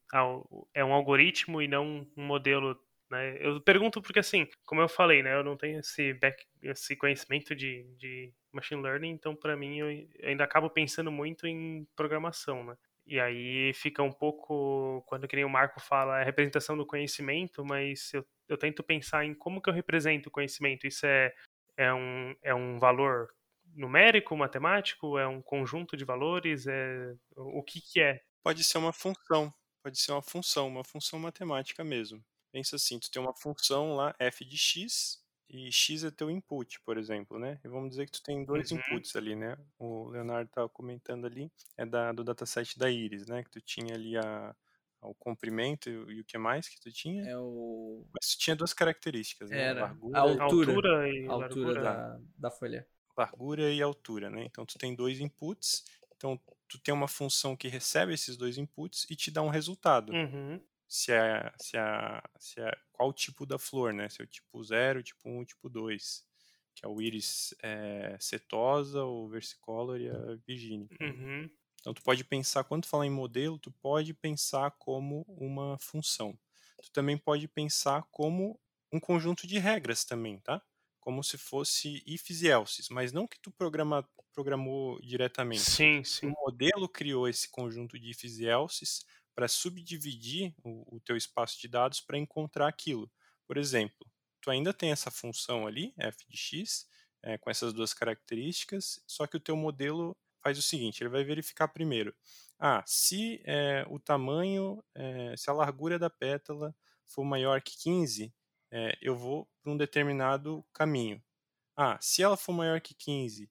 é um algoritmo e não um modelo, né? Eu pergunto porque, assim, como eu falei, né? Eu não tenho esse, back, esse conhecimento de, de machine learning, então, para mim, eu ainda acabo pensando muito em programação, né? E aí fica um pouco, quando que nem o Marco fala, é representação do conhecimento, mas eu, eu tento pensar em como que eu represento o conhecimento. Isso é, é, um, é um valor numérico, matemático? É um conjunto de valores? É o que, que é? Pode ser uma função, pode ser uma função, uma função matemática mesmo. Pensa assim, tu tem uma função lá f de x e x é teu input, por exemplo, né? E vamos dizer que tu tem dois uhum. inputs ali, né? O Leonardo estava comentando ali, é da, do dataset da Iris, né? Que tu tinha ali a, o comprimento e o que mais que tu tinha? É o... Mas tu tinha duas características, né? Era. A, largura, a altura, altura e a altura da, da folha largura e altura, né? Então tu tem dois inputs, então tu tem uma função que recebe esses dois inputs e te dá um resultado. Uhum. Se é, se é, se é qual tipo da flor, né? Se é o tipo 0, tipo 1, um, tipo 2, que é o íris é, setosa, o versicolor e a virgínica. Uhum. Então tu pode pensar, quando tu fala em modelo, tu pode pensar como uma função. Tu também pode pensar como um conjunto de regras também, tá? Como se fosse ifs e elses, mas não que tu programa, programou diretamente. Sim, sim. O modelo criou esse conjunto de ifs e elses para subdividir o, o teu espaço de dados para encontrar aquilo. Por exemplo, tu ainda tem essa função ali, f de x, é, com essas duas características, só que o teu modelo faz o seguinte, ele vai verificar primeiro, ah, se é, o tamanho, é, se a largura da pétala for maior que 15, eu vou para um determinado caminho. Ah, se ela for maior que 15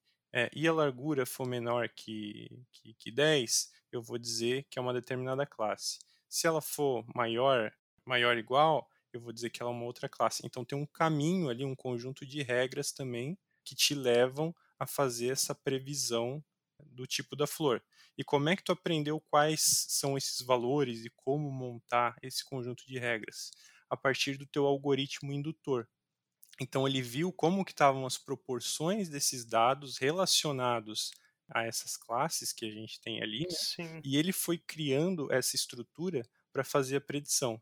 e a largura for menor que, que, que 10, eu vou dizer que é uma determinada classe. Se ela for maior, maior igual, eu vou dizer que ela é uma outra classe. Então tem um caminho ali, um conjunto de regras também que te levam a fazer essa previsão do tipo da flor. E como é que tu aprendeu quais são esses valores e como montar esse conjunto de regras? A partir do teu algoritmo indutor. Então ele viu como que estavam as proporções desses dados relacionados a essas classes que a gente tem ali, né? e ele foi criando essa estrutura para fazer a predição.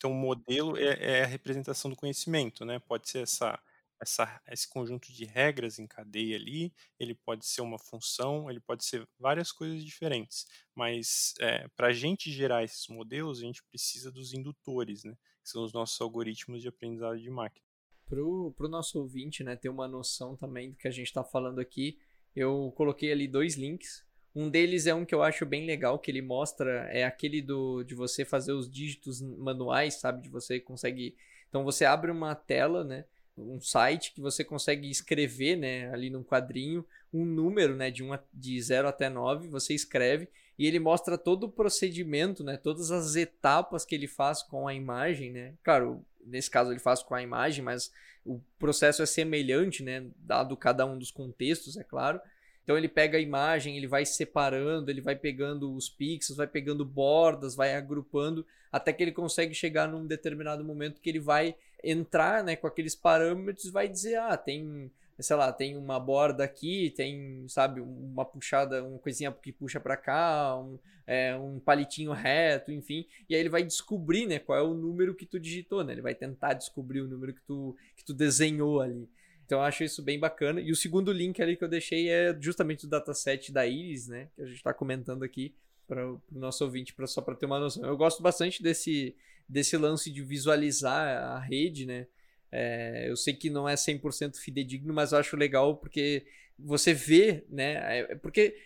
Então, o modelo é, é, a representação do conhecimento, né? Pode ser essa, essa, esse conjunto de regras em cadeia ali, ele pode ser uma função, ele pode ser várias coisas diferentes. Mas é, para a gente gerar esses modelos, a gente precisa dos indutores, né? Que são os nossos algoritmos de aprendizado de máquina. Para o nosso ouvinte né, ter uma noção também do que a gente está falando aqui, eu coloquei ali dois links. Um deles é um que eu acho bem legal, que ele mostra, é aquele do de você fazer os dígitos manuais, sabe? De você consegue. Então você abre uma tela, né? Um site que você consegue escrever, né? Ali num quadrinho, um número, né? De, uma, de 0 até 9, você escreve e ele mostra todo o procedimento, né? Todas as etapas que ele faz com a imagem, né? Claro, nesse caso ele faz com a imagem, mas o processo é semelhante, né? Dado cada um dos contextos, é claro. Então ele pega a imagem, ele vai separando, ele vai pegando os pixels, vai pegando bordas, vai agrupando, até que ele consegue chegar num determinado momento que ele vai entrar né, com aqueles parâmetros e vai dizer, ah, tem sei lá, tem uma borda aqui, tem, sabe, uma puxada, uma coisinha que puxa para cá, um, é, um palitinho reto, enfim, e aí ele vai descobrir, né, qual é o número que tu digitou, né, ele vai tentar descobrir o número que tu, que tu desenhou ali. Então eu acho isso bem bacana. E o segundo link ali que eu deixei é justamente o dataset da Iris, né, que a gente está comentando aqui para o nosso ouvinte, pra, só para ter uma noção. Eu gosto bastante desse, desse lance de visualizar a rede, né, é, eu sei que não é 100% fidedigno, mas eu acho legal porque você vê, né? É, porque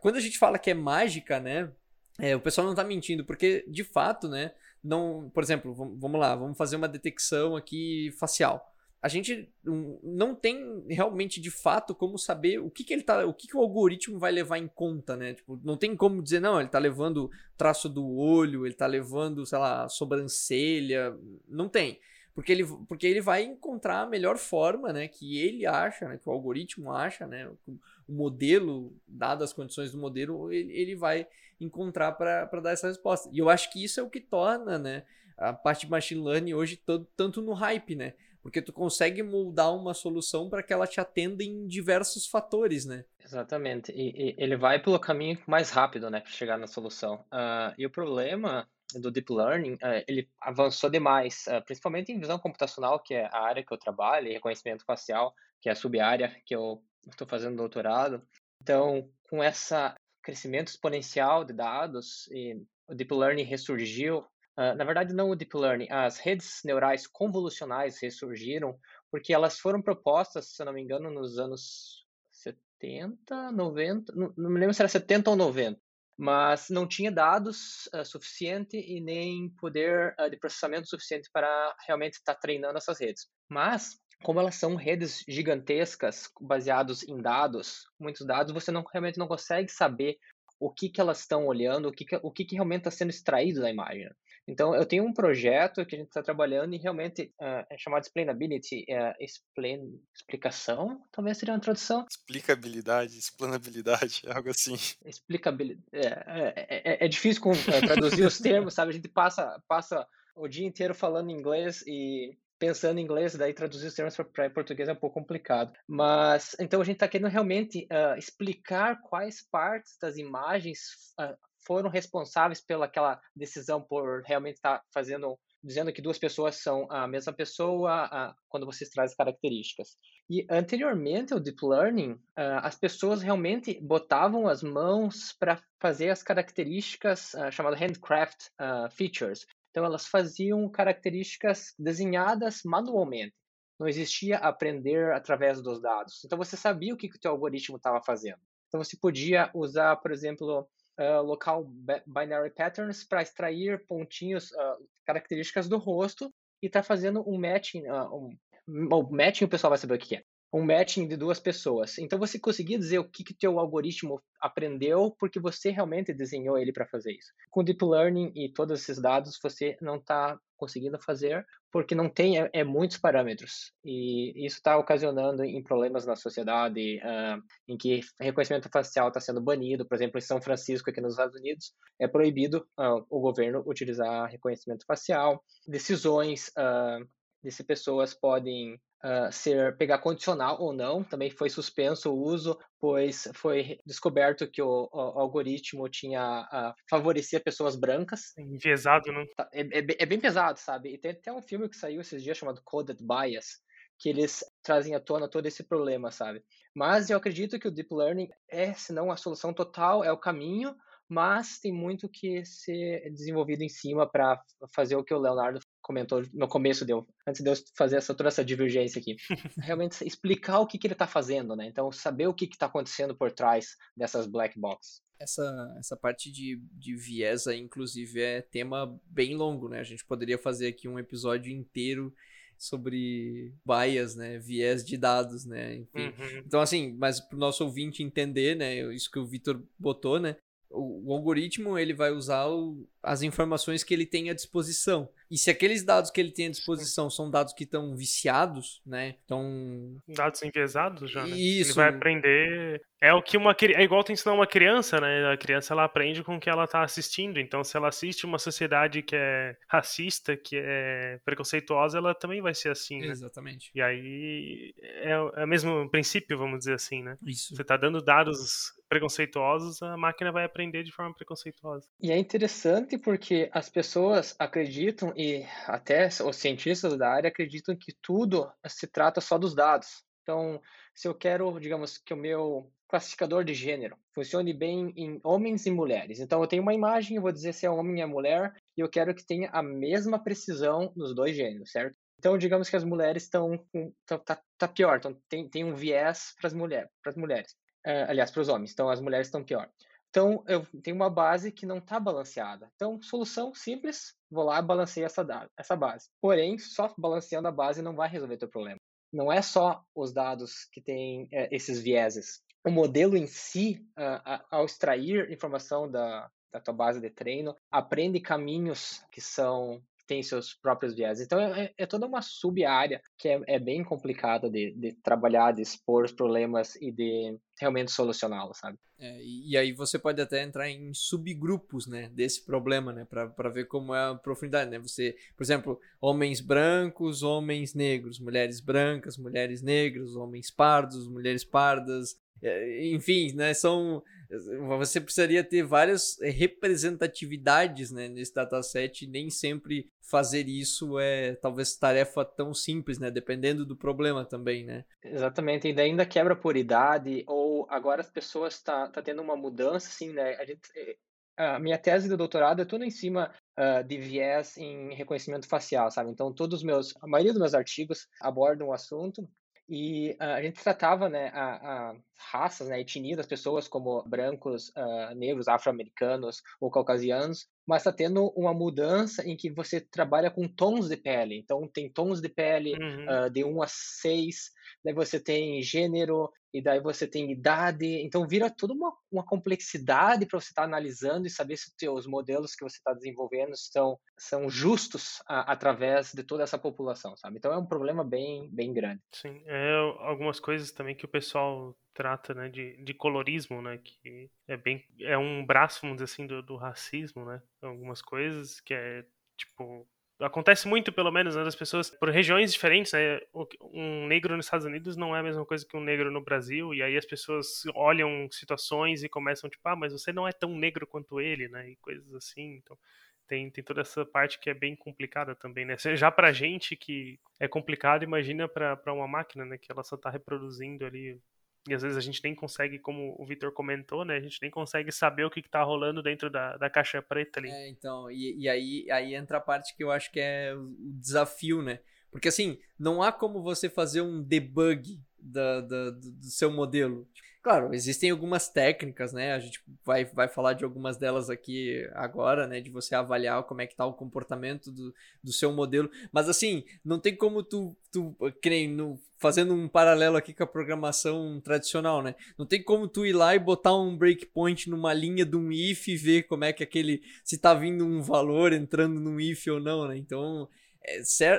quando a gente fala que é mágica, né? É, o pessoal não está mentindo, porque de fato, né? Não, por exemplo, vamos lá, vamos fazer uma detecção aqui facial. A gente não tem realmente de fato como saber o que, que ele tá, o que, que o algoritmo vai levar em conta, né? Tipo, não tem como dizer, não, ele está levando traço do olho, ele está levando, sei lá, sobrancelha. Não tem. Porque ele, porque ele vai encontrar a melhor forma, né? Que ele acha, né, que o algoritmo acha, né? O, modelo, dadas as condições do modelo, ele, ele vai encontrar para dar essa resposta. E eu acho que isso é o que torna, né? A parte de machine learning hoje todo, tanto no hype, né? Porque tu consegue moldar uma solução para que ela te atenda em diversos fatores, né? Exatamente. E, e ele vai pelo caminho mais rápido, né, para chegar na solução. Uh, e o problema do deep learning, uh, ele avançou demais, uh, principalmente em visão computacional, que é a área que eu trabalho, e reconhecimento facial, que é a sub-área que eu estou fazendo doutorado. Então, com esse crescimento exponencial de dados, o deep learning ressurgiu. Uh, na verdade, não o deep learning, as redes neurais convolucionais ressurgiram porque elas foram propostas, se eu não me engano, nos anos 70, 90, não, não me lembro se era 70 ou 90 mas não tinha dados uh, suficiente e nem poder uh, de processamento suficiente para realmente estar treinando essas redes. Mas como elas são redes gigantescas baseadas em dados, muitos dados, você não realmente não consegue saber o que, que elas estão olhando, o que, que, o que, que realmente está sendo extraído da imagem. Então, eu tenho um projeto que a gente está trabalhando e realmente uh, é chamado Explainability, uh, explain, explicação, talvez seria uma tradução. Explicabilidade, explanabilidade, (laughs) algo assim. Explicabilidade. É, é, é, é difícil com, é, traduzir os termos, sabe? A gente passa, passa o dia inteiro falando inglês e pensando em inglês, daí traduzir os termos para português é um pouco complicado. Mas então a gente está querendo realmente uh, explicar quais partes das imagens uh, foram responsáveis pela aquela decisão por realmente estar fazendo dizendo que duas pessoas são a mesma pessoa a, quando você traz características. E anteriormente ao deep learning, uh, as pessoas realmente botavam as mãos para fazer as características uh, chamadas handcraft uh, features. Então elas faziam características desenhadas manualmente. Não existia aprender através dos dados. Então você sabia o que, que o teu algoritmo estava fazendo. Então você podia usar, por exemplo, uh, local binary patterns para extrair pontinhos, uh, características do rosto e está fazendo um matching, uh, um, o matching o pessoal vai saber o que é um matching de duas pessoas. Então você conseguia dizer o que que teu algoritmo aprendeu porque você realmente desenhou ele para fazer isso. Com deep learning e todos esses dados você não está conseguindo fazer porque não tem é, é muitos parâmetros e isso está ocasionando em problemas na sociedade uh, em que reconhecimento facial está sendo banido. Por exemplo, em São Francisco aqui nos Estados Unidos é proibido uh, o governo utilizar reconhecimento facial. Decisões uh, de se pessoas podem uh, ser pegar condicional ou não. Também foi suspenso o uso, pois foi descoberto que o, o algoritmo tinha uh, favorecia pessoas brancas. Enviesado, né? Tá, é, é, é, bem pesado, sabe? E tem até um filme que saiu esses dias chamado Coded Bias, que eles trazem à tona todo esse problema, sabe? Mas eu acredito que o deep learning é, se não a solução total, é o caminho, mas tem muito que ser desenvolvido em cima para fazer o que o Leonardo comentou no começo deu, antes de eu fazer essa toda essa divergência aqui, (laughs) realmente explicar o que, que ele está fazendo, né? Então saber o que está acontecendo por trás dessas black box. Essa, essa parte de, de viés aí, inclusive, é tema bem longo, né? A gente poderia fazer aqui um episódio inteiro sobre bias, né, viés de dados, né, enfim. Uhum. Então assim, mas para o nosso ouvinte entender, né, isso que o Vitor botou, né, o, o, algoritmo ele vai usar o, as informações que ele tem à disposição. E se aqueles dados que ele tem à disposição são dados que estão viciados, né? Então. Dados enviesados já, né? Isso. Ele vai aprender. É o que uma é igual tu ensinar uma criança, né? A criança ela aprende com o que ela está assistindo. Então, se ela assiste uma sociedade que é racista, que é preconceituosa, ela também vai ser assim, né? Exatamente. E aí é, é o mesmo princípio, vamos dizer assim, né? Isso. Você está dando dados preconceituosos, a máquina vai aprender de forma preconceituosa. E é interessante porque as pessoas acreditam e até os cientistas da área acreditam que tudo se trata só dos dados. Então, se eu quero, digamos, que o meu classificador de gênero funcione bem em homens e mulheres. Então, eu tenho uma imagem, eu vou dizer se é homem ou mulher, e eu quero que tenha a mesma precisão nos dois gêneros, certo? Então, digamos que as mulheres estão. Tá, tá, tá, pior, então tem, tem um viés para as mulher, mulheres. Uh, aliás, para os homens. Então, as mulheres estão pior. Então, eu tenho uma base que não está balanceada. Então, solução simples, vou lá balanceio essa, essa base. Porém, só balanceando a base não vai resolver teu problema. Não é só os dados que têm é, esses vieses. O modelo em si, uh, ao extrair informação da, da tua base de treino, aprende caminhos que são tem seus próprios viés. Então é, é, é toda uma sub-área que é, é, bem complicada de, de trabalhar, de expor os problemas e de realmente solucioná-los, sabe? É, e aí você pode até entrar em subgrupos, né, desse problema, né, para ver como é a profundidade, né? Você, por exemplo, homens brancos, homens negros, mulheres brancas, mulheres negras, homens pardos, mulheres pardas, enfim, né, são você precisaria ter várias eh, representatividades né, nesse dataset e nem sempre fazer isso é talvez tarefa tão simples, né? Dependendo do problema também, né? Exatamente, e ainda quebra por idade, ou agora as pessoas tá, tá tendo uma mudança, assim, né? A, gente, eh, a minha tese do doutorado é tudo em cima uh, de viés em reconhecimento facial, sabe? Então, todos os meus, a maioria dos meus artigos abordam o assunto e uh, a gente tratava né, a, a raças, né, etnia das pessoas como brancos, uh, negros, afro-americanos ou caucasianos, mas está tendo uma mudança em que você trabalha com tons de pele. Então, tem tons de pele uhum. uh, de 1 a 6, daí você tem gênero, e daí você tem idade. Então, vira toda uma, uma complexidade para você estar tá analisando e saber se os modelos que você está desenvolvendo estão, são justos a, através de toda essa população, sabe? Então, é um problema bem, bem grande. Sim, é algumas coisas também que o pessoal trata né, de, de colorismo, né, que é bem é um braço, vamos dizer assim, do, do racismo, né, algumas coisas que é tipo acontece muito, pelo menos, né, das pessoas por regiões diferentes, né? Um negro nos Estados Unidos não é a mesma coisa que um negro no Brasil, e aí as pessoas olham situações e começam tipo, ah, mas você não é tão negro quanto ele, né? E coisas assim. Então, tem, tem toda essa parte que é bem complicada também, né? Já pra gente que é complicado, imagina para uma máquina, né? Que ela só tá reproduzindo ali. E às vezes a gente nem consegue, como o Vitor comentou, né? A gente nem consegue saber o que, que tá rolando dentro da, da caixa preta ali. É, então, e, e aí, aí entra a parte que eu acho que é o desafio, né? Porque assim, não há como você fazer um debug da, da, do seu modelo. Claro, existem algumas técnicas, né? A gente vai, vai falar de algumas delas aqui agora, né? De você avaliar como é que tá o comportamento do, do seu modelo. Mas assim, não tem como tu, tu nem no, fazendo um paralelo aqui com a programação tradicional, né? Não tem como tu ir lá e botar um breakpoint numa linha de um if e ver como é que aquele... Se tá vindo um valor entrando num if ou não, né? Então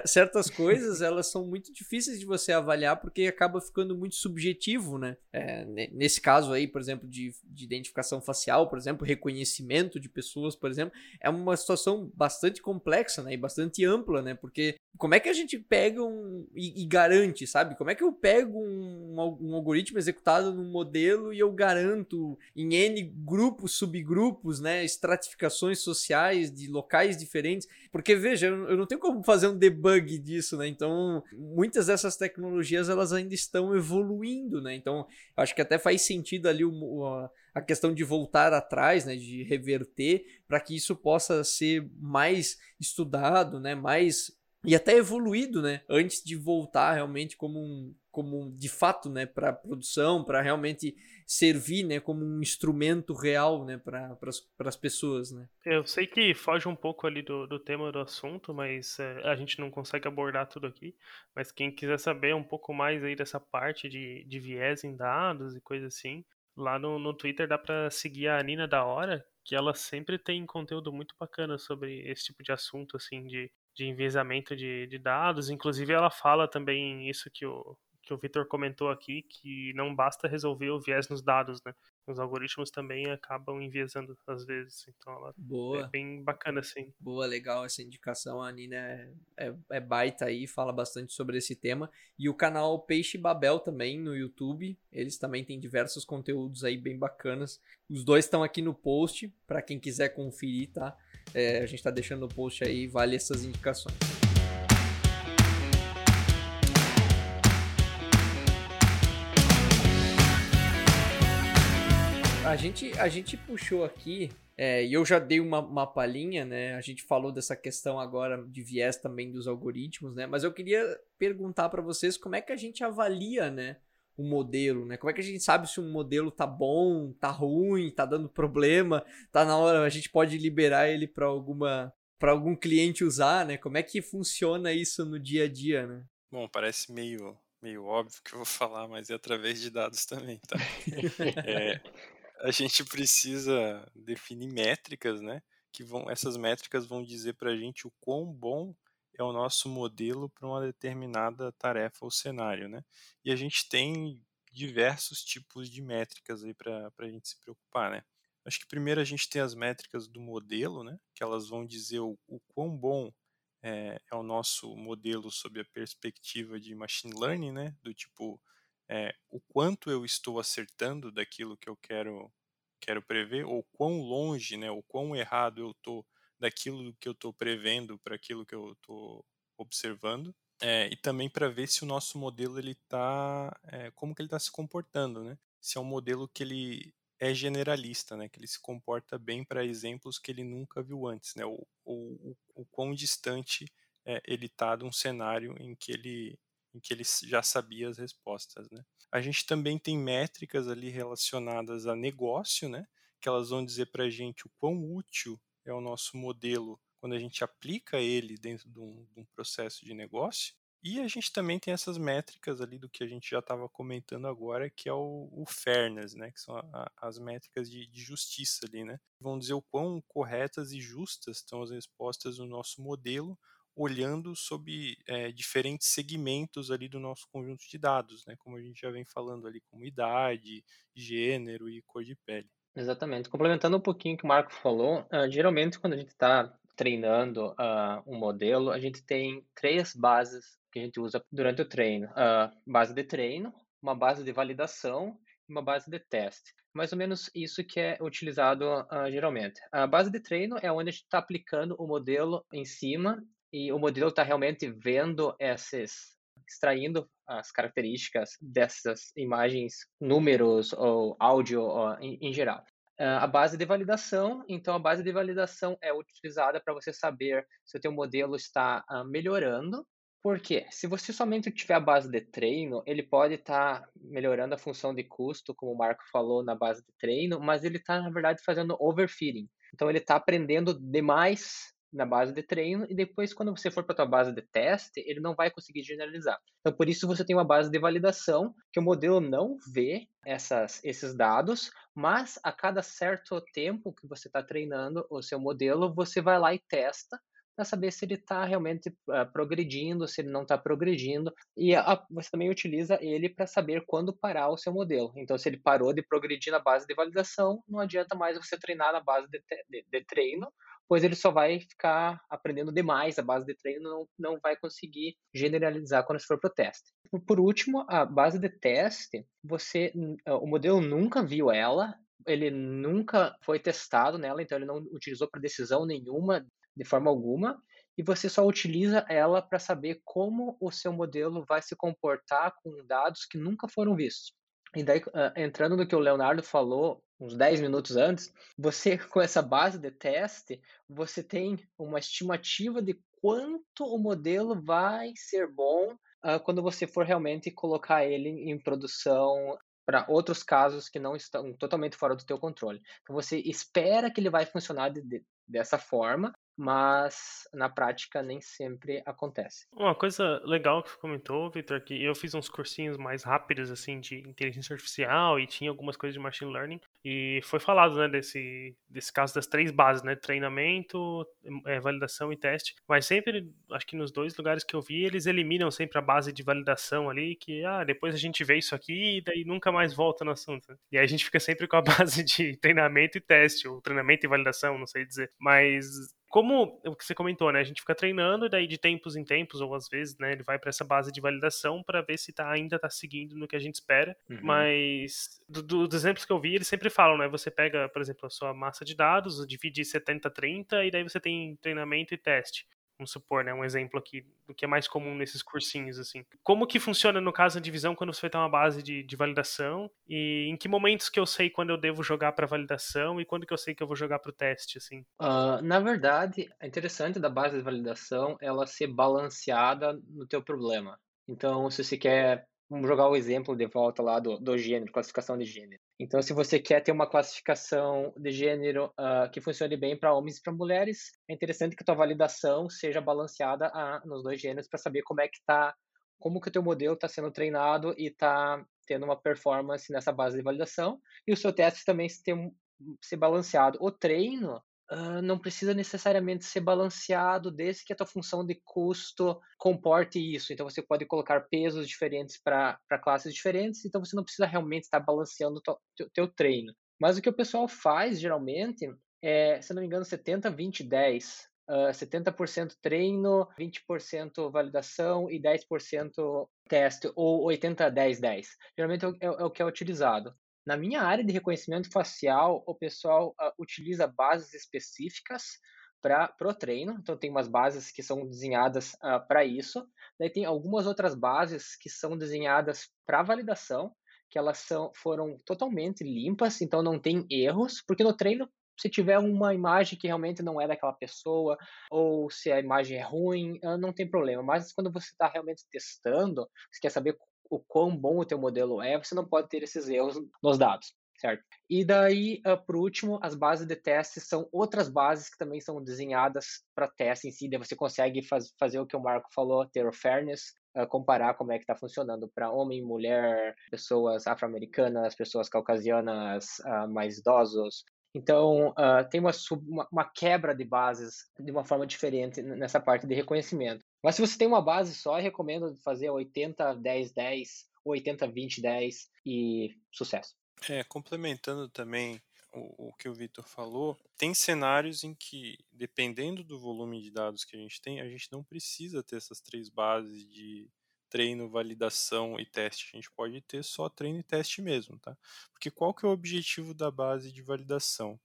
certas coisas (laughs) elas são muito difíceis de você avaliar porque acaba ficando muito subjetivo, né? É, nesse caso aí, por exemplo, de, de, identificação facial, por exemplo, reconhecimento de pessoas, por exemplo, é uma situação bastante complexa, né? E bastante ampla, né? Porque como é que a gente pega um e, e garante, sabe? Como é que eu pego um, um, algoritmo executado num modelo e eu garanto em N grupos, subgrupos, né? Estratificações sociais de locais diferentes? Porque, veja, eu, eu não tenho como fazer um debug disso, né? Então, muitas dessas tecnologias elas ainda estão evoluindo, né? Então, acho que até faz sentido ali o, a, a questão de voltar atrás, né? De reverter para que isso possa ser mais estudado, né? Mais e até evoluído, né? Antes de voltar realmente como um, como de fato, né? Para produção, para realmente servir, né? Como um instrumento real, né? Para as pessoas, né? Eu sei que foge um pouco ali do, do tema do assunto, mas é, a gente não consegue abordar tudo aqui. Mas quem quiser saber um pouco mais aí dessa parte de, de viés em dados e coisa assim, lá no, no Twitter dá para seguir a Nina da Hora, que ela sempre tem conteúdo muito bacana sobre esse tipo de assunto, assim, de de enviesamento de, de dados. Inclusive, ela fala também isso que o, que o Vitor comentou aqui, que não basta resolver o viés nos dados, né? Os algoritmos também acabam enviesando às vezes. Então ela Boa. é bem bacana, assim. Boa, legal essa indicação. A Nina é, é, é, baita aí, fala bastante sobre esse tema. E o canal Peixe Babel também no YouTube. Eles também têm diversos conteúdos aí bem bacanas. Os dois estão aqui no post, para quem quiser conferir, tá? É, a gente está deixando no post aí, vale essas indicações. A gente, a gente puxou aqui, é, e eu já dei uma, uma palhinha, né? A gente falou dessa questão agora de viés também dos algoritmos, né? Mas eu queria perguntar para vocês como é que a gente avalia, né? Um modelo, né? Como é que a gente sabe se um modelo tá bom, tá ruim, tá dando problema, tá na hora a gente pode liberar ele para alguma para algum cliente usar, né? Como é que funciona isso no dia a dia, né? Bom, parece meio meio óbvio que eu vou (laughs) falar, mas é através de dados também, tá? (laughs) é, a gente precisa definir métricas, né? Que vão, essas métricas vão dizer para a gente o quão bom é o nosso modelo para uma determinada tarefa ou cenário, né? E a gente tem diversos tipos de métricas aí para a gente se preocupar, né? Acho que primeiro a gente tem as métricas do modelo, né? Que elas vão dizer o, o quão bom é, é, o nosso modelo sob a perspectiva de machine learning, né? Do tipo, é, o quanto eu estou acertando daquilo que eu quero quero prever, ou quão longe, né? O quão errado eu estou daquilo que eu estou prevendo para aquilo que eu estou observando. É, e também para ver se o nosso modelo ele tá é, como que ele está se comportando, né? Se é um modelo que ele é generalista, né? Que ele se comporta bem para exemplos que ele nunca viu antes, né? Ou, o quão distante é, ele está de um cenário em que ele em que ele já sabia as respostas, né? A gente também tem métricas ali relacionadas a negócio, né? Que elas vão dizer para a gente o quão útil é o nosso modelo quando a gente aplica ele dentro de um, de um processo de negócio. E a gente também tem essas métricas ali do que a gente já estava comentando agora, que é o, o fairness, né? Que são a, as métricas de, de, justiça ali, né? Vão dizer o quão corretas e justas estão as respostas do nosso modelo, olhando sobre é, diferentes segmentos ali do nosso conjunto de dados, né? Como a gente já vem falando ali, como idade, gênero e cor de pele. Exatamente. Complementando um pouquinho o que o Marco falou, uh, geralmente quando a gente está treinando uh, um modelo, a gente tem três bases que a gente usa durante o treino. Uh, base de treino, uma base de validação uma base de teste. Mais ou menos isso que é utilizado uh, geralmente. A base de treino é onde a gente está aplicando o modelo em cima e o modelo está realmente vendo esses, extraindo as características dessas imagens, números ou áudio em, em geral. A base de validação, então a base de validação é utilizada para você saber se o teu modelo está melhorando. Porque se você somente tiver a base de treino, ele pode estar tá melhorando a função de custo, como o Marco falou na base de treino, mas ele está, na verdade, fazendo overfitting. Então, ele está aprendendo demais na base de treino e depois, quando você for para a tua base de teste, ele não vai conseguir generalizar. Então, por isso, você tem uma base de validação que o modelo não vê essas, esses dados, mas a cada certo tempo que você está treinando o seu modelo, você vai lá e testa para saber se ele está realmente uh, progredindo, se ele não está progredindo. E você também utiliza ele para saber quando parar o seu modelo. Então, se ele parou de progredir na base de validação, não adianta mais você treinar na base de, de, de treino, pois ele só vai ficar aprendendo demais a base de treino, não, não vai conseguir generalizar quando for para o teste. Por último, a base de teste, você, o modelo nunca viu ela, ele nunca foi testado nela, então ele não utilizou para decisão nenhuma de forma alguma, e você só utiliza ela para saber como o seu modelo vai se comportar com dados que nunca foram vistos. E daí, entrando no que o Leonardo falou uns 10 minutos antes, você, (laughs) com essa base de teste, você tem uma estimativa de quanto o modelo vai ser bom uh, quando você for realmente colocar ele em produção para outros casos que não estão totalmente fora do teu controle. Então você espera que ele vai funcionar de, de, dessa forma, mas na prática nem sempre acontece. Uma coisa legal que você comentou, Victor, que eu fiz uns cursinhos mais rápidos assim de inteligência artificial e tinha algumas coisas de machine learning e foi falado, né, desse desse caso das três bases, né, treinamento, é, validação e teste. Mas sempre, acho que nos dois lugares que eu vi, eles eliminam sempre a base de validação ali, que ah, depois a gente vê isso aqui e daí nunca mais volta no assunto. E aí a gente fica sempre com a (laughs) base de treinamento e teste, ou treinamento e validação, não sei dizer. Mas como o que você comentou, né? A gente fica treinando e daí de tempos em tempos, ou às vezes, né, ele vai para essa base de validação para ver se tá, ainda tá seguindo no que a gente espera. Uhum. Mas do, do, dos exemplos que eu vi, eles sempre falam, né? Você pega, por exemplo, a sua massa de dados, divide 70-30 e daí você tem treinamento e teste vamos supor, né, um exemplo aqui do que é mais comum nesses cursinhos, assim. Como que funciona, no caso, a divisão quando você vai ter uma base de, de validação e em que momentos que eu sei quando eu devo jogar para validação e quando que eu sei que eu vou jogar para o teste, assim? Uh, na verdade, é interessante da base de validação ela ser balanceada no teu problema. Então, se você quer Vamos jogar o exemplo de volta lá do, do gênero, classificação de gênero. Então, se você quer ter uma classificação de gênero uh, que funcione bem para homens e para mulheres, é interessante que a tua validação seja balanceada a, nos dois gêneros para saber como é que tá, como que o teu modelo está sendo treinado e está tendo uma performance nessa base de validação. E o seu teste também tem, ser balanceado. O treino uh, não precisa necessariamente ser balanceado desde que a tua função de custo comporte isso. Então você pode colocar pesos diferentes para classes diferentes, então você não precisa realmente estar balanceando o teu, teu treino. Mas o que o pessoal faz geralmente é, se não me engano, 70, 20, 10. Uh, 70% treino, 20% validação e 10% teste, ou 80, 10, 10. Geralmente é, é, é o que é utilizado. Na minha área de reconhecimento facial, o pessoal uh, utiliza bases específicas para o treino. Então, tem umas bases que são desenhadas uh, ah, para isso. Daí, tem algumas outras bases que são desenhadas para validação, que elas são, foram totalmente limpas, então não tem erros, porque no treino, se tiver uma imagem que realmente não é daquela pessoa, ou se a imagem é ruim, uh, não tem problema. Mas quando você está realmente testando, você quer saber o quão bom o teu modelo é, você não pode ter esses erros nos dados, certo? E daí, uh, por último, as bases de teste são outras bases que também são desenhadas para teste em si, daí você consegue faz, fazer o que o Marco falou, ter o fairness, uh, comparar como é que está funcionando para homem, mulher, pessoas afro-americanas, pessoas caucasianas, uh, mais idosos, então, uh, tem uma, uma, uma, quebra de bases de uma forma diferente nessa parte de reconhecimento. Mas se você tem uma base só, recomendo fazer 80, 10, 10, 80, 20, 10 e sucesso. É, complementando também o, o que o Vitor falou, tem cenários em que, dependendo do volume de dados que a gente tem, a gente não precisa ter essas três bases de treino, validação e teste. A gente pode ter só treino e teste mesmo, tá? Porque qual que é o objetivo da base de validação?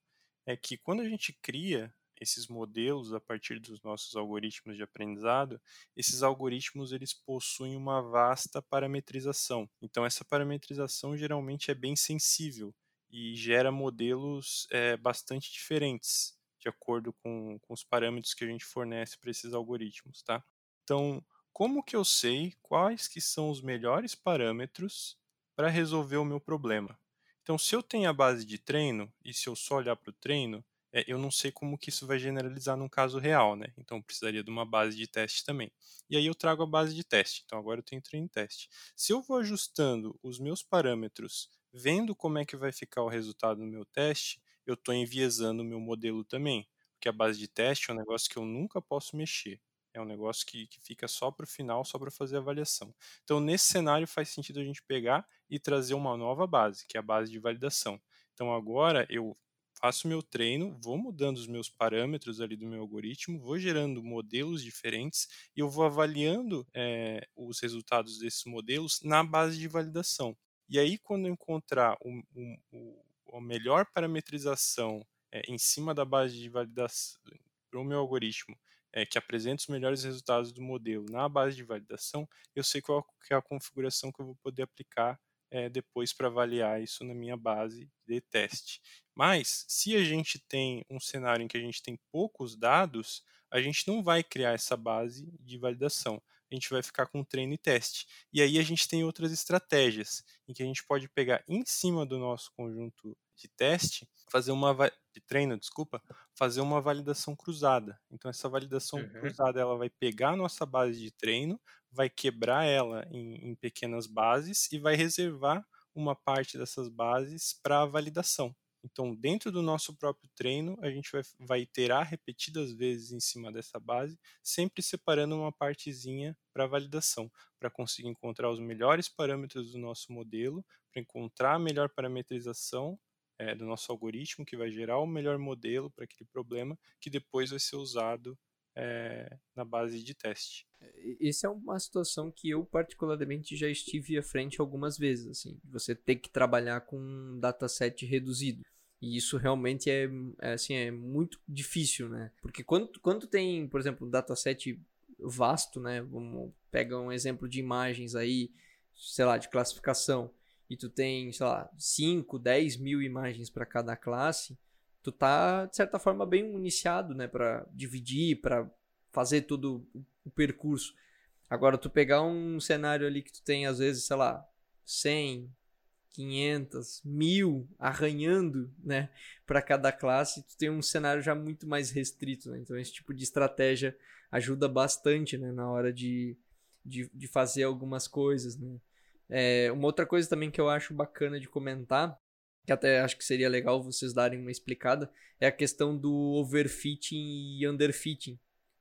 É que quando a gente cria esses modelos a partir dos nossos algoritmos de aprendizado, esses algoritmos eles possuem uma vasta parametrização. Então essa parametrização geralmente é bem sensível e gera modelos é, bastante diferentes de acordo com, com os parâmetros que a gente fornece para esses algoritmos, tá? Então, como que eu sei quais que são os melhores parâmetros para resolver o meu problema? Então, se eu tenho a base de treino e se eu só olhar para o treino, é, eu não sei como que isso vai generalizar num caso real, né? Então precisaria de uma base de teste também. E aí eu trago a base de teste. Então agora eu tenho treino teste. Se eu vou ajustando os meus parâmetros, vendo como é que vai ficar o resultado no meu teste, eu estou enviesando o meu modelo também. Porque a base de teste é um negócio que eu nunca posso mexer. É um negócio que, que fica só para o final, só para fazer a avaliação. Então, nesse cenário, faz sentido a gente pegar e trazer uma nova base, que é a base de validação. Então, agora eu faço meu treino, vou mudando os meus parâmetros ali do meu algoritmo, vou gerando modelos diferentes e eu vou avaliando é, os resultados desses modelos na base de validação. E aí, quando eu encontrar o, o, a melhor parametrização é, em cima da base de validação para o meu algoritmo, é, que apresenta os melhores resultados do modelo na base de validação, eu sei qual é a configuração que eu vou poder aplicar é, depois para avaliar isso na minha base de teste. Mas, se a gente tem um cenário em que a gente tem poucos dados, a gente não vai criar essa base de validação. A gente vai ficar com treino e teste. E aí a gente tem outras estratégias, em que a gente pode pegar em cima do nosso conjunto de teste, fazer uma de treino, desculpa, fazer uma validação cruzada. Então essa validação uhum. cruzada ela vai pegar a nossa base de treino, vai quebrar ela em, em pequenas bases e vai reservar uma parte dessas bases para validação. Então, dentro do nosso próprio treino, a gente vai, vai iterar repetidas vezes em cima dessa base, sempre separando uma partezinha para validação, para conseguir encontrar os melhores parâmetros do nosso modelo, para encontrar a melhor parametrização é, do nosso algoritmo, que vai gerar o melhor modelo para aquele problema, que depois vai ser usado é, na base de teste. Essa é uma situação que eu particularmente já estive à frente algumas vezes, assim, você ter que trabalhar com um dataset reduzido. E isso realmente é, é, assim, é muito difícil, né? Porque quando, quando tem, por exemplo, um dataset vasto, né? Vamos pega um exemplo de imagens aí, sei lá, de classificação, e tu tem, sei lá, 5, 10 mil imagens para cada classe, tu tá, de certa forma, bem iniciado, né? Para dividir, para fazer todo o percurso. Agora, tu pegar um cenário ali que tu tem, às vezes, sei lá, 100, 500, mil arranhando, né, para cada classe, tu tem um cenário já muito mais restrito, né? Então esse tipo de estratégia ajuda bastante, né, na hora de, de, de fazer algumas coisas, né? É, uma outra coisa também que eu acho bacana de comentar, que até acho que seria legal vocês darem uma explicada, é a questão do overfitting e underfitting,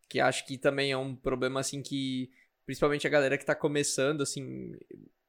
que acho que também é um problema assim que principalmente a galera que está começando, assim,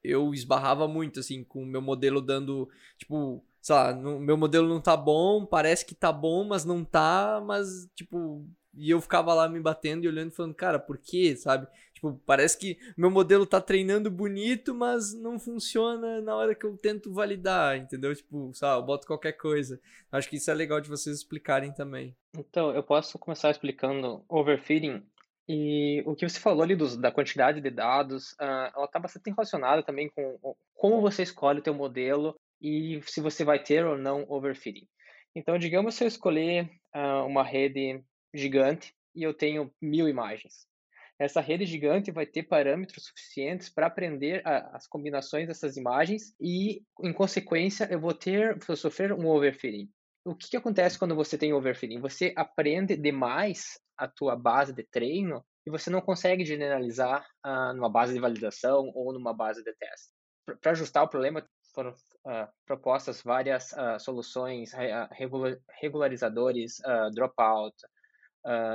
eu esbarrava muito, assim, com o meu modelo dando, tipo, sei lá, no, meu modelo não tá bom, parece que tá bom, mas não tá, mas, tipo, e eu ficava lá me batendo e olhando e falando, cara, por quê, sabe? Tipo, parece que meu modelo tá treinando bonito, mas não funciona na hora que eu tento validar, entendeu? Tipo, sabe, eu boto qualquer coisa. Acho que isso é legal de vocês explicarem também. Então, eu posso começar explicando overfitting e o que você falou ali dos, da quantidade de dados, uh, ela está bastante relacionada também com como você escolhe o teu modelo e se você vai ter ou não overfitting. Então, digamos se eu escolher uh, uma rede gigante e eu tenho mil imagens. Essa rede gigante vai ter parâmetros suficientes para aprender a, as combinações dessas imagens e, em consequência, eu vou ter, vou sofrer um overfitting. O que, que acontece quando você tem overfitting? Você aprende demais a tua base de treino e você não consegue generalizar uh, numa base de validação ou numa base de teste. Para ajustar o problema, foram uh, propostas várias uh, soluções, regula regularizadores, dropout,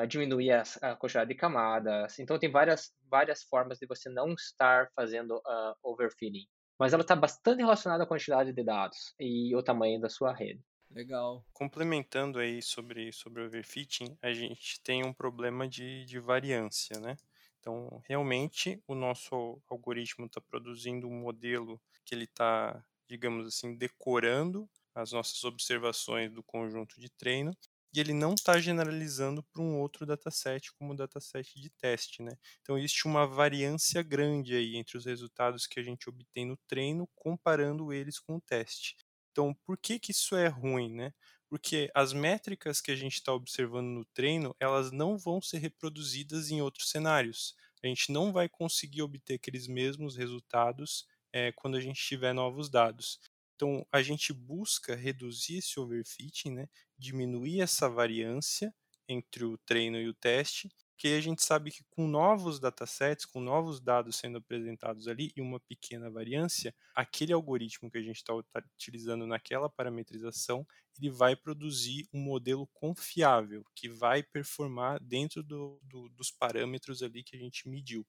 diminuir a, a quantidade de camadas. Então, tem várias, várias formas de você não estar fazendo overfitting. Mas ela está bastante relacionada à quantidade de dados e o tamanho da sua rede. Legal. Complementando aí sobre, sobre overfitting, a gente tem um problema de, de variância, né? Então, realmente, o nosso algoritmo está produzindo um modelo que ele está, digamos assim, decorando as nossas observações do conjunto de treino e ele não está generalizando para um outro dataset como o dataset de teste, né? Então existe uma variância grande aí entre os resultados que a gente obtém no treino comparando eles com o teste. Então por que que isso é ruim, né? Porque as métricas que a gente está observando no treino elas não vão ser reproduzidas em outros cenários. A gente não vai conseguir obter aqueles mesmos resultados é, quando a gente tiver novos dados. Então, a gente busca reduzir esse overfitting, né? diminuir essa variância entre o treino e o teste, que a gente sabe que com novos datasets, com novos dados sendo apresentados ali e uma pequena variância, aquele algoritmo que a gente está utilizando naquela parametrização, ele vai produzir um modelo confiável, que vai performar dentro do, do, dos parâmetros ali que a gente mediu.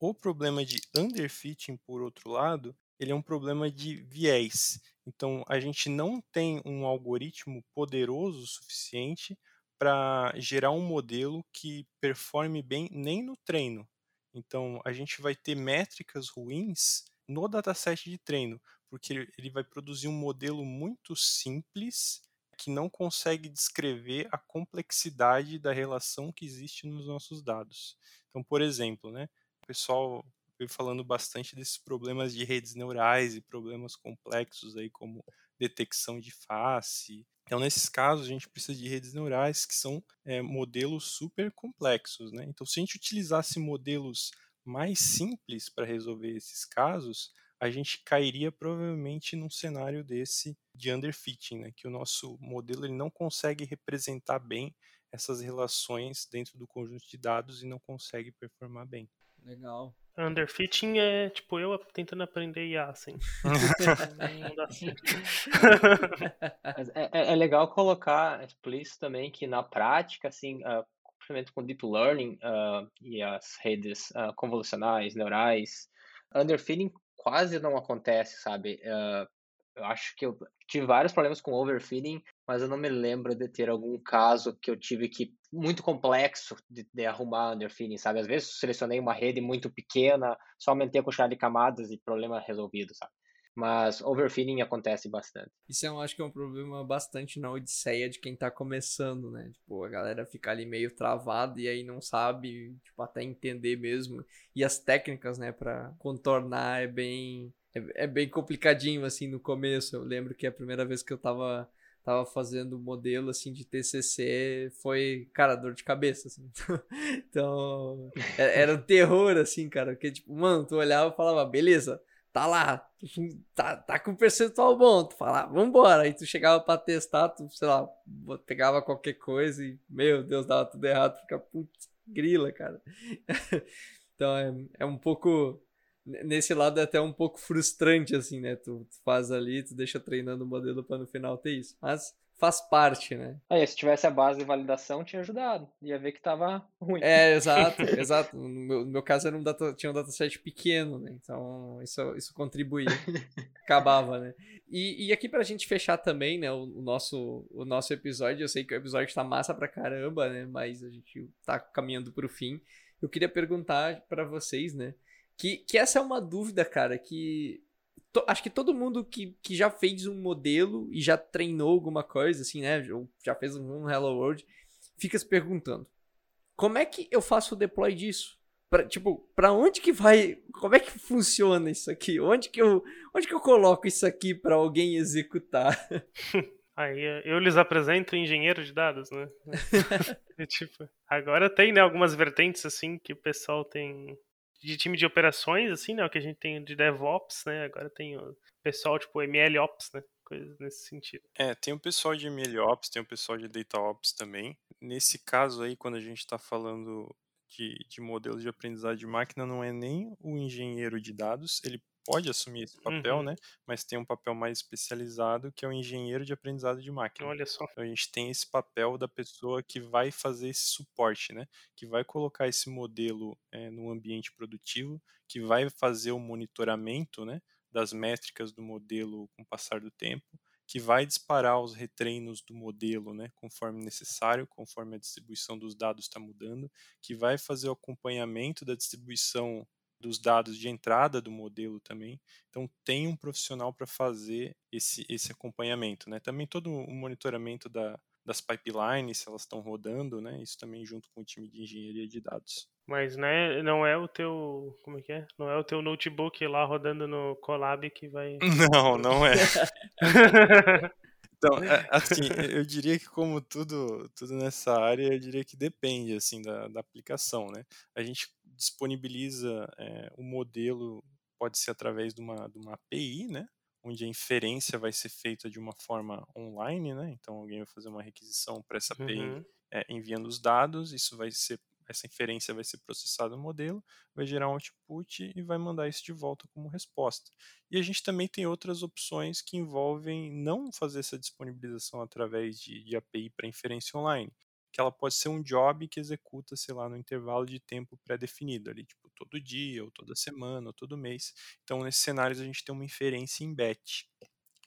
O problema de underfitting, por outro lado, ele é um problema de viés. Então, a gente não tem um algoritmo poderoso o suficiente para gerar um modelo que performe bem nem no treino. Então, a gente vai ter métricas ruins no dataset de treino, porque ele vai produzir um modelo muito simples que não consegue descrever a complexidade da relação que existe nos nossos dados. Então, por exemplo, né, o pessoal veio falando bastante desses problemas de redes neurais e problemas complexos aí como detecção de face. Então, nesses casos, a gente precisa de redes neurais que são é, modelos super complexos. Né? Então, se a gente utilizasse modelos mais simples para resolver esses casos, a gente cairia provavelmente num cenário desse de underfitting, né? que o nosso modelo ele não consegue representar bem essas relações dentro do conjunto de dados e não consegue performar bem. Legal. Underfitting é tipo eu tentando aprender IA, assim. É, é, é legal colocar explícito também que na prática, assim, uh, com deep learning uh, e as redes uh, convolucionais, neurais, underfitting quase não acontece, sabe? Uh, eu acho que eu tive vários problemas com overfitting, mas eu não me lembro de ter algum caso que eu tive que muito complexo de, de arrumar underfitting, sabe? Às vezes selecionei uma rede muito pequena, só aumentei a quantidade de camadas e problema resolvido, sabe? Mas overfitting acontece bastante. Isso eu acho que é um problema bastante na odisseia de quem tá começando, né? Tipo, a galera fica ali meio travada e aí não sabe, tipo, até entender mesmo. E as técnicas, né, para contornar é bem é, é, bem complicadinho, assim, no começo. Eu lembro que a primeira vez que eu tava, tava fazendo modelo, assim, de TCC foi, cara, dor de cabeça, assim. (laughs) então, é, era um terror, assim, cara. Porque, tipo, mano, tu olhava e falava, beleza, tá lá, tá, tá com percentual bom. Tu falava, vambora. Aí tu chegava pra testar, tu, sei lá, pegava qualquer coisa e, meu Deus, dava tudo errado. Fica, putz, grila, cara. (laughs) então, é, é um pouco nesse lado é até um pouco frustrante, assim, né? Tu, tu faz ali, tu deixa treinando o modelo para no final ter isso. Mas faz parte, né? Aí, se tivesse a base de validação, tinha ajudado. Ia ver que tava ruim. É, (laughs) exato, exato. No meu, no meu caso, era um data, tinha um dataset pequeno, né? Então, isso, isso contribuía. (laughs) Acabava, né? E, e aqui pra gente fechar também, né, o, o, nosso, o nosso episódio, eu sei que o episódio tá massa pra caramba, né? Mas a gente tá caminhando pro fim. Eu queria perguntar para vocês, né? Que, que essa é uma dúvida, cara, que to, acho que todo mundo que, que já fez um modelo e já treinou alguma coisa, assim, né? Ou já fez um Hello World, fica se perguntando: como é que eu faço o deploy disso? Pra, tipo, pra onde que vai. Como é que funciona isso aqui? Onde que eu, onde que eu coloco isso aqui para alguém executar? (laughs) Aí eu lhes apresento engenheiro de dados, né? (laughs) (laughs) tipo, agora tem, né, algumas vertentes assim que o pessoal tem de time de operações, assim, né? O que a gente tem de DevOps, né? Agora tem o pessoal tipo MLOps, né? Coisas nesse sentido. É, tem o pessoal de MLOps, tem o pessoal de DataOps também. Nesse caso aí, quando a gente está falando de, de modelos de aprendizado de máquina, não é nem o engenheiro de dados, ele pode assumir esse papel, uhum. né? Mas tem um papel mais especializado que é o engenheiro de aprendizado de máquina. Olha só. Então a gente tem esse papel da pessoa que vai fazer esse suporte, né? Que vai colocar esse modelo é, no ambiente produtivo, que vai fazer o monitoramento, né? Das métricas do modelo com o passar do tempo que vai disparar os retreinos do modelo, né, conforme necessário, conforme a distribuição dos dados está mudando, que vai fazer o acompanhamento da distribuição dos dados de entrada do modelo também. Então tem um profissional para fazer esse, esse acompanhamento, né? Também todo o monitoramento da, das pipelines, se elas estão rodando, né? Isso também junto com o time de engenharia de dados. Mas né, não é o teu, como é que é? Não é o teu notebook lá rodando no Colab que vai (laughs) Não, não é. (laughs) Então, é, assim, eu diria que como tudo, tudo nessa área, eu diria que depende, assim, da, da aplicação, né? A gente disponibiliza é, o modelo, pode ser através de uma, de uma API, né? Onde a inferência vai ser feita de uma forma online, né? Então, alguém vai fazer uma requisição para essa API uhum. é, enviando os dados, isso vai ser essa inferência vai ser processada no modelo, vai gerar um output e vai mandar isso de volta como resposta. E a gente também tem outras opções que envolvem não fazer essa disponibilização através de, de API para inferência online, que ela pode ser um job que executa, sei lá, no intervalo de tempo pré-definido, ali, tipo, todo dia, ou toda semana, ou todo mês. Então, nesses cenários, a gente tem uma inferência em batch.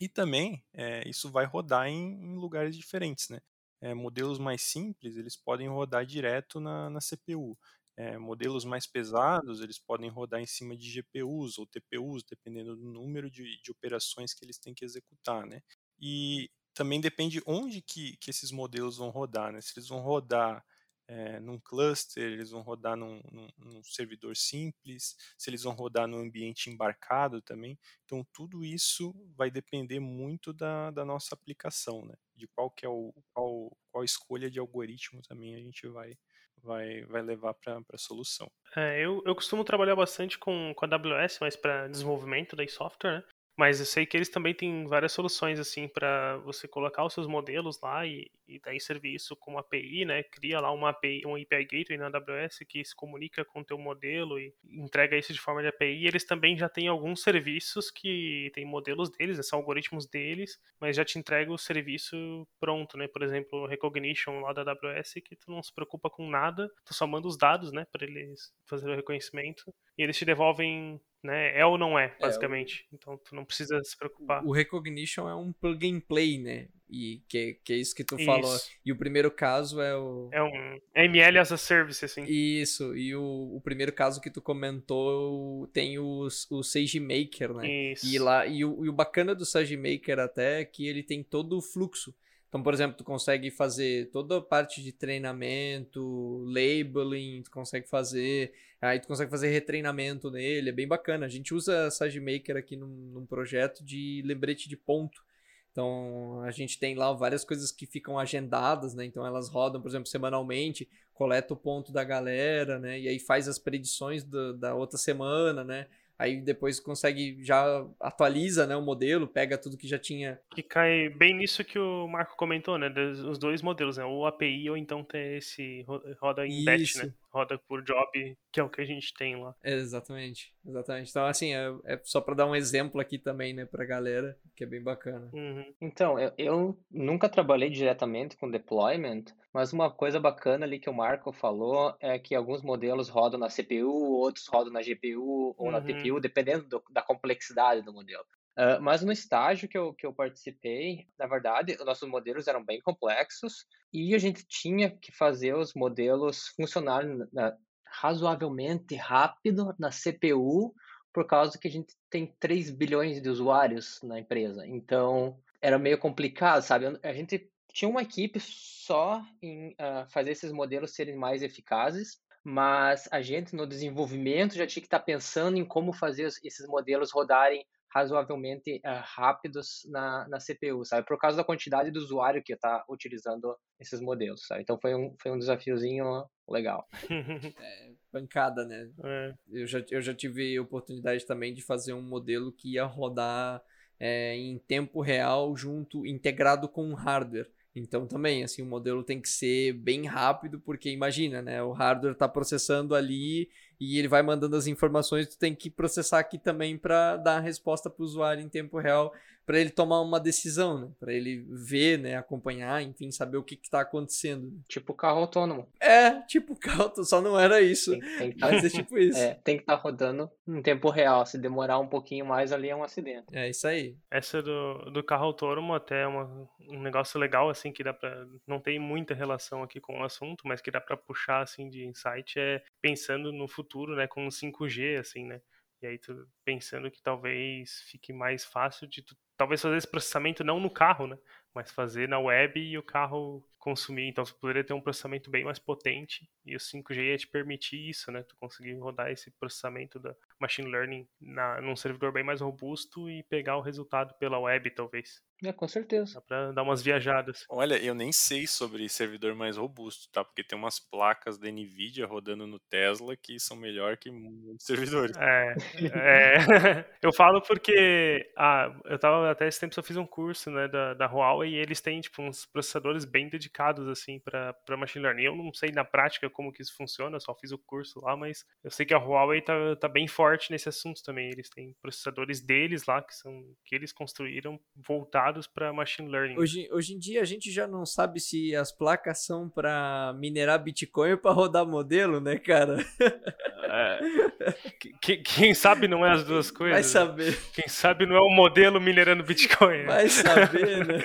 E também, é, isso vai rodar em, em lugares diferentes, né? é, modelos mais simples, eles podem rodar direto na, na CPU. É, modelos mais pesados, eles podem rodar em cima de GPUs ou TPUs, dependendo do número de, de operações que eles têm que executar, né? E também depende onde que, que esses modelos vão rodar, né? Se eles vão rodar é, num cluster, eles vão rodar num, num, num, servidor simples, se eles vão rodar no ambiente embarcado também. Então, tudo isso vai depender muito da, da nossa aplicação, né? de qual que é o qual, qual escolha de algoritmo também a gente vai vai, vai levar para a solução. É, eu, eu costumo trabalhar bastante com, com a AWS, mas para desenvolvimento da software, né? Mas eu sei que eles também têm várias soluções assim para você colocar os seus modelos lá e, e daí servir isso como API, né? Cria lá uma API, um API Gateway na AWS que se comunica com o teu modelo e entrega isso de forma de API. E eles também já têm alguns serviços que têm modelos deles, né? são algoritmos deles, mas já te entrega o serviço pronto, né? Por exemplo, Recognition lá da AWS que tu não se preocupa com nada, tu só manda os dados, né, para eles fazer o reconhecimento e eles te devolvem né? É ou não é, basicamente. É, o... Então tu não precisa se preocupar. O Recognition é um plug and play, né? E que, que é isso que tu isso. falou. E o primeiro caso é o. É um ML as a service, assim. Isso. E o, o primeiro caso que tu comentou tem o, o SageMaker, né? Isso. E, lá, e, o, e o bacana do SageMaker até é que ele tem todo o fluxo. Então, por exemplo, tu consegue fazer toda a parte de treinamento, labeling, tu consegue fazer, aí tu consegue fazer retreinamento nele, é bem bacana. A gente usa SageMaker aqui num, num projeto de lembrete de ponto. Então, a gente tem lá várias coisas que ficam agendadas, né? Então, elas rodam, por exemplo, semanalmente, coleta o ponto da galera, né? E aí faz as predições do, da outra semana, né? aí depois consegue já atualiza né, o modelo, pega tudo que já tinha. Que cai bem nisso que o Marco comentou, né? Os dois modelos, né? Ou API ou então ter esse roda em batch, né? Roda por job, que é o que a gente tem lá. Exatamente, exatamente. Então, assim, é, é só para dar um exemplo aqui também, né, pra galera, que é bem bacana. Uhum. Então, eu, eu nunca trabalhei diretamente com deployment, mas uma coisa bacana ali que o Marco falou é que alguns modelos rodam na CPU, outros rodam na GPU ou uhum. na TPU, dependendo do, da complexidade do modelo. Mas no estágio que eu, que eu participei, na verdade, os nossos modelos eram bem complexos e a gente tinha que fazer os modelos funcionarem na, razoavelmente rápido na CPU, por causa que a gente tem 3 bilhões de usuários na empresa. Então, era meio complicado, sabe? A gente tinha uma equipe só em uh, fazer esses modelos serem mais eficazes, mas a gente no desenvolvimento já tinha que estar pensando em como fazer esses modelos rodarem razoavelmente uh, rápidos na, na CPU, sabe? Por causa da quantidade de usuário que está utilizando esses modelos, sabe? Então foi um, foi um desafiozinho legal. (laughs) é, pancada, né? É. Eu, já, eu já tive oportunidade também de fazer um modelo que ia rodar é, em tempo real junto, integrado com o hardware. Então também, assim, o modelo tem que ser bem rápido, porque imagina, né? O hardware está processando ali e ele vai mandando as informações, tu tem que processar aqui também para dar a resposta para o usuário em tempo real, para ele tomar uma decisão, né? Para ele ver, né, acompanhar, enfim, saber o que está acontecendo. Tipo carro autônomo. É, tipo (laughs) carro, só não era isso. Tem, tem que tá, Mas é tipo (laughs) isso. é, tem que estar tá rodando em tempo real. Se demorar um pouquinho mais ali é um acidente. É isso aí. Essa do, do carro autônomo até é uma, um negócio legal assim que dá para não tem muita relação aqui com o assunto, mas que dá para puxar assim de insight é pensando no futuro, né, com o 5G assim, né? E aí tu pensando que talvez fique mais fácil de tu, talvez fazer esse processamento não no carro, né? Mas fazer na web e o carro consumir. Então você poderia ter um processamento bem mais potente e o 5G ia te permitir isso, né? Tu conseguir rodar esse processamento da machine learning na, num servidor bem mais robusto e pegar o resultado pela web, talvez. É, com certeza. Dá pra dar umas viajadas. Olha, eu nem sei sobre servidor mais robusto, tá? Porque tem umas placas da NVIDIA rodando no Tesla que são melhor que muitos (laughs) servidores. É, é. (laughs) eu falo porque ah, eu tava até esse tempo eu fiz um curso, né, da, da Huawei e eles têm, tipo, uns processadores bem dedicados, assim, para machine learning. Eu não sei na prática como que isso funciona, eu só fiz o curso lá, mas eu sei que a Huawei tá, tá bem forte nesse assunto também. Eles têm processadores deles lá, que são que eles construíram voltados para machine learning. Hoje, hoje em dia a gente já não sabe se as placas são para minerar Bitcoin ou para rodar modelo, né, cara? É, quem, quem, sabe não é as duas coisas. Vai saber. Quem sabe não é o modelo minerando (laughs) Bitcoin. Vai saber, né?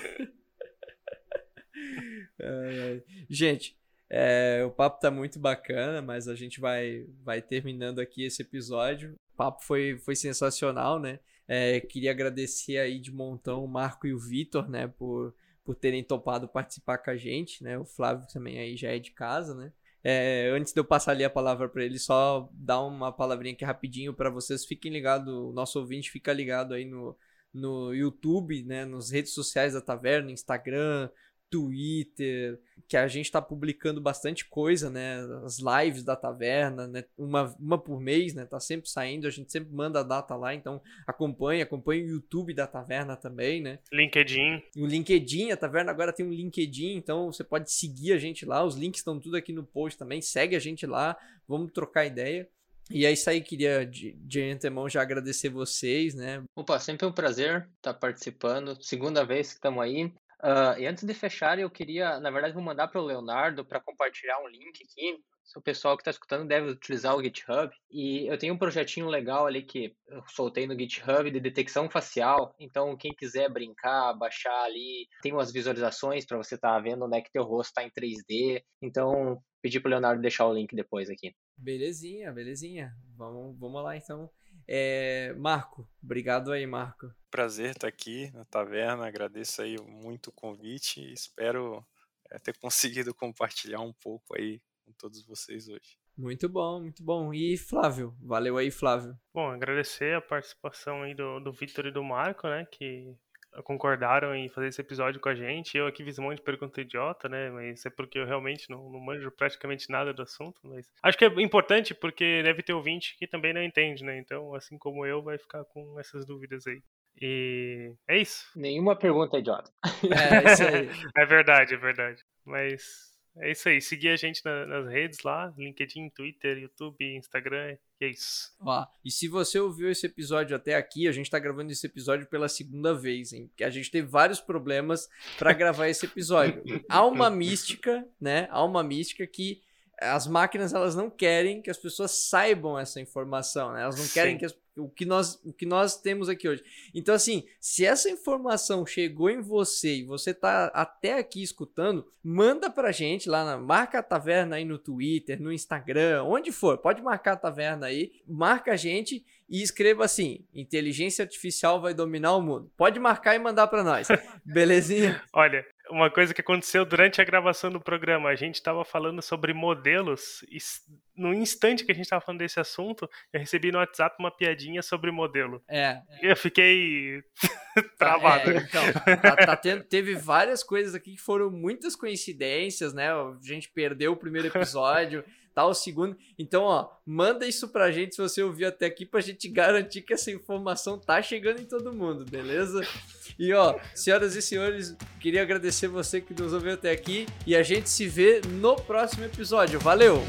Gente, é, o papo tá muito bacana, mas a gente vai, vai terminando aqui esse episódio. O papo foi, foi sensacional, né? É, queria agradecer aí de montão o Marco e o Vitor, né, por, por terem topado participar com a gente, né? O Flávio também aí já é de casa, né? É, antes de eu passar ali a palavra para ele, só dar uma palavrinha aqui rapidinho para vocês. Fiquem ligados, o nosso ouvinte fica ligado aí no, no YouTube, né? Nas redes sociais da Taverna, Instagram, Twitter, que a gente está publicando bastante coisa, né? As lives da taverna, né? Uma, uma por mês, né? Tá sempre saindo, a gente sempre manda a data lá, então acompanhe, acompanhe o YouTube da taverna também, né? LinkedIn. O LinkedIn, a taverna agora tem um LinkedIn, então você pode seguir a gente lá, os links estão tudo aqui no post também, segue a gente lá, vamos trocar ideia. E é isso aí, queria de, de antemão já agradecer vocês, né? Opa, sempre um prazer estar participando. Segunda vez que estamos aí. Uh, e antes de fechar, eu queria, na verdade, vou mandar para o Leonardo para compartilhar um link aqui. Se o pessoal que está escutando deve utilizar o GitHub. E eu tenho um projetinho legal ali que eu soltei no GitHub de detecção facial. Então, quem quiser brincar, baixar ali, tem umas visualizações para você estar tá vendo onde é que teu rosto está em 3D. Então, pedi para o Leonardo deixar o link depois aqui. Belezinha, belezinha. Vamos, vamos lá então. É, Marco, obrigado aí, Marco. Prazer estar aqui na taverna, agradeço aí muito o convite e espero é, ter (laughs) conseguido compartilhar um pouco aí com todos vocês hoje. Muito bom, muito bom. E Flávio, valeu aí, Flávio. Bom, agradecer a participação aí do, do Vitor e do Marco, né, que concordaram em fazer esse episódio com a gente. Eu aqui fiz um monte de pergunta idiota, né? Mas é porque eu realmente não, não manjo praticamente nada do assunto. Mas acho que é importante porque deve ter ouvinte que também não entende, né? Então, assim como eu, vai ficar com essas dúvidas aí. E é isso. Nenhuma pergunta idiota. (laughs) É, isso aí. (laughs) é verdade, é verdade. Mas é isso aí. Seguir a gente na, nas redes lá: LinkedIn, Twitter, YouTube, Instagram. E é isso. Ó, e se você ouviu esse episódio até aqui, a gente tá gravando esse episódio pela segunda vez, hein? Porque a gente teve vários problemas para (laughs) gravar esse episódio. Há uma mística, né? Há uma mística que as máquinas elas não querem que as pessoas saibam essa informação, né? Elas não Sim. querem que as, o que nós o que nós temos aqui hoje. Então assim, se essa informação chegou em você e você tá até aqui escutando, manda pra gente lá na marca a taverna aí no Twitter, no Instagram, onde for, pode marcar a taverna aí, marca a gente e escreva assim: inteligência artificial vai dominar o mundo. Pode marcar e mandar para nós. (laughs) Belezinha? Olha, uma coisa que aconteceu durante a gravação do programa, a gente estava falando sobre modelos e no instante que a gente estava falando desse assunto, eu recebi no WhatsApp uma piadinha sobre modelo. É. Eu fiquei (laughs) travado. É, então, tá, tá tendo, teve várias coisas aqui que foram muitas coincidências, né? A gente perdeu o primeiro episódio tá o segundo. Então, ó, manda isso pra gente se você ouviu até aqui pra gente garantir que essa informação tá chegando em todo mundo, beleza? E ó, senhoras e senhores, queria agradecer você que nos ouviu até aqui e a gente se vê no próximo episódio. Valeu!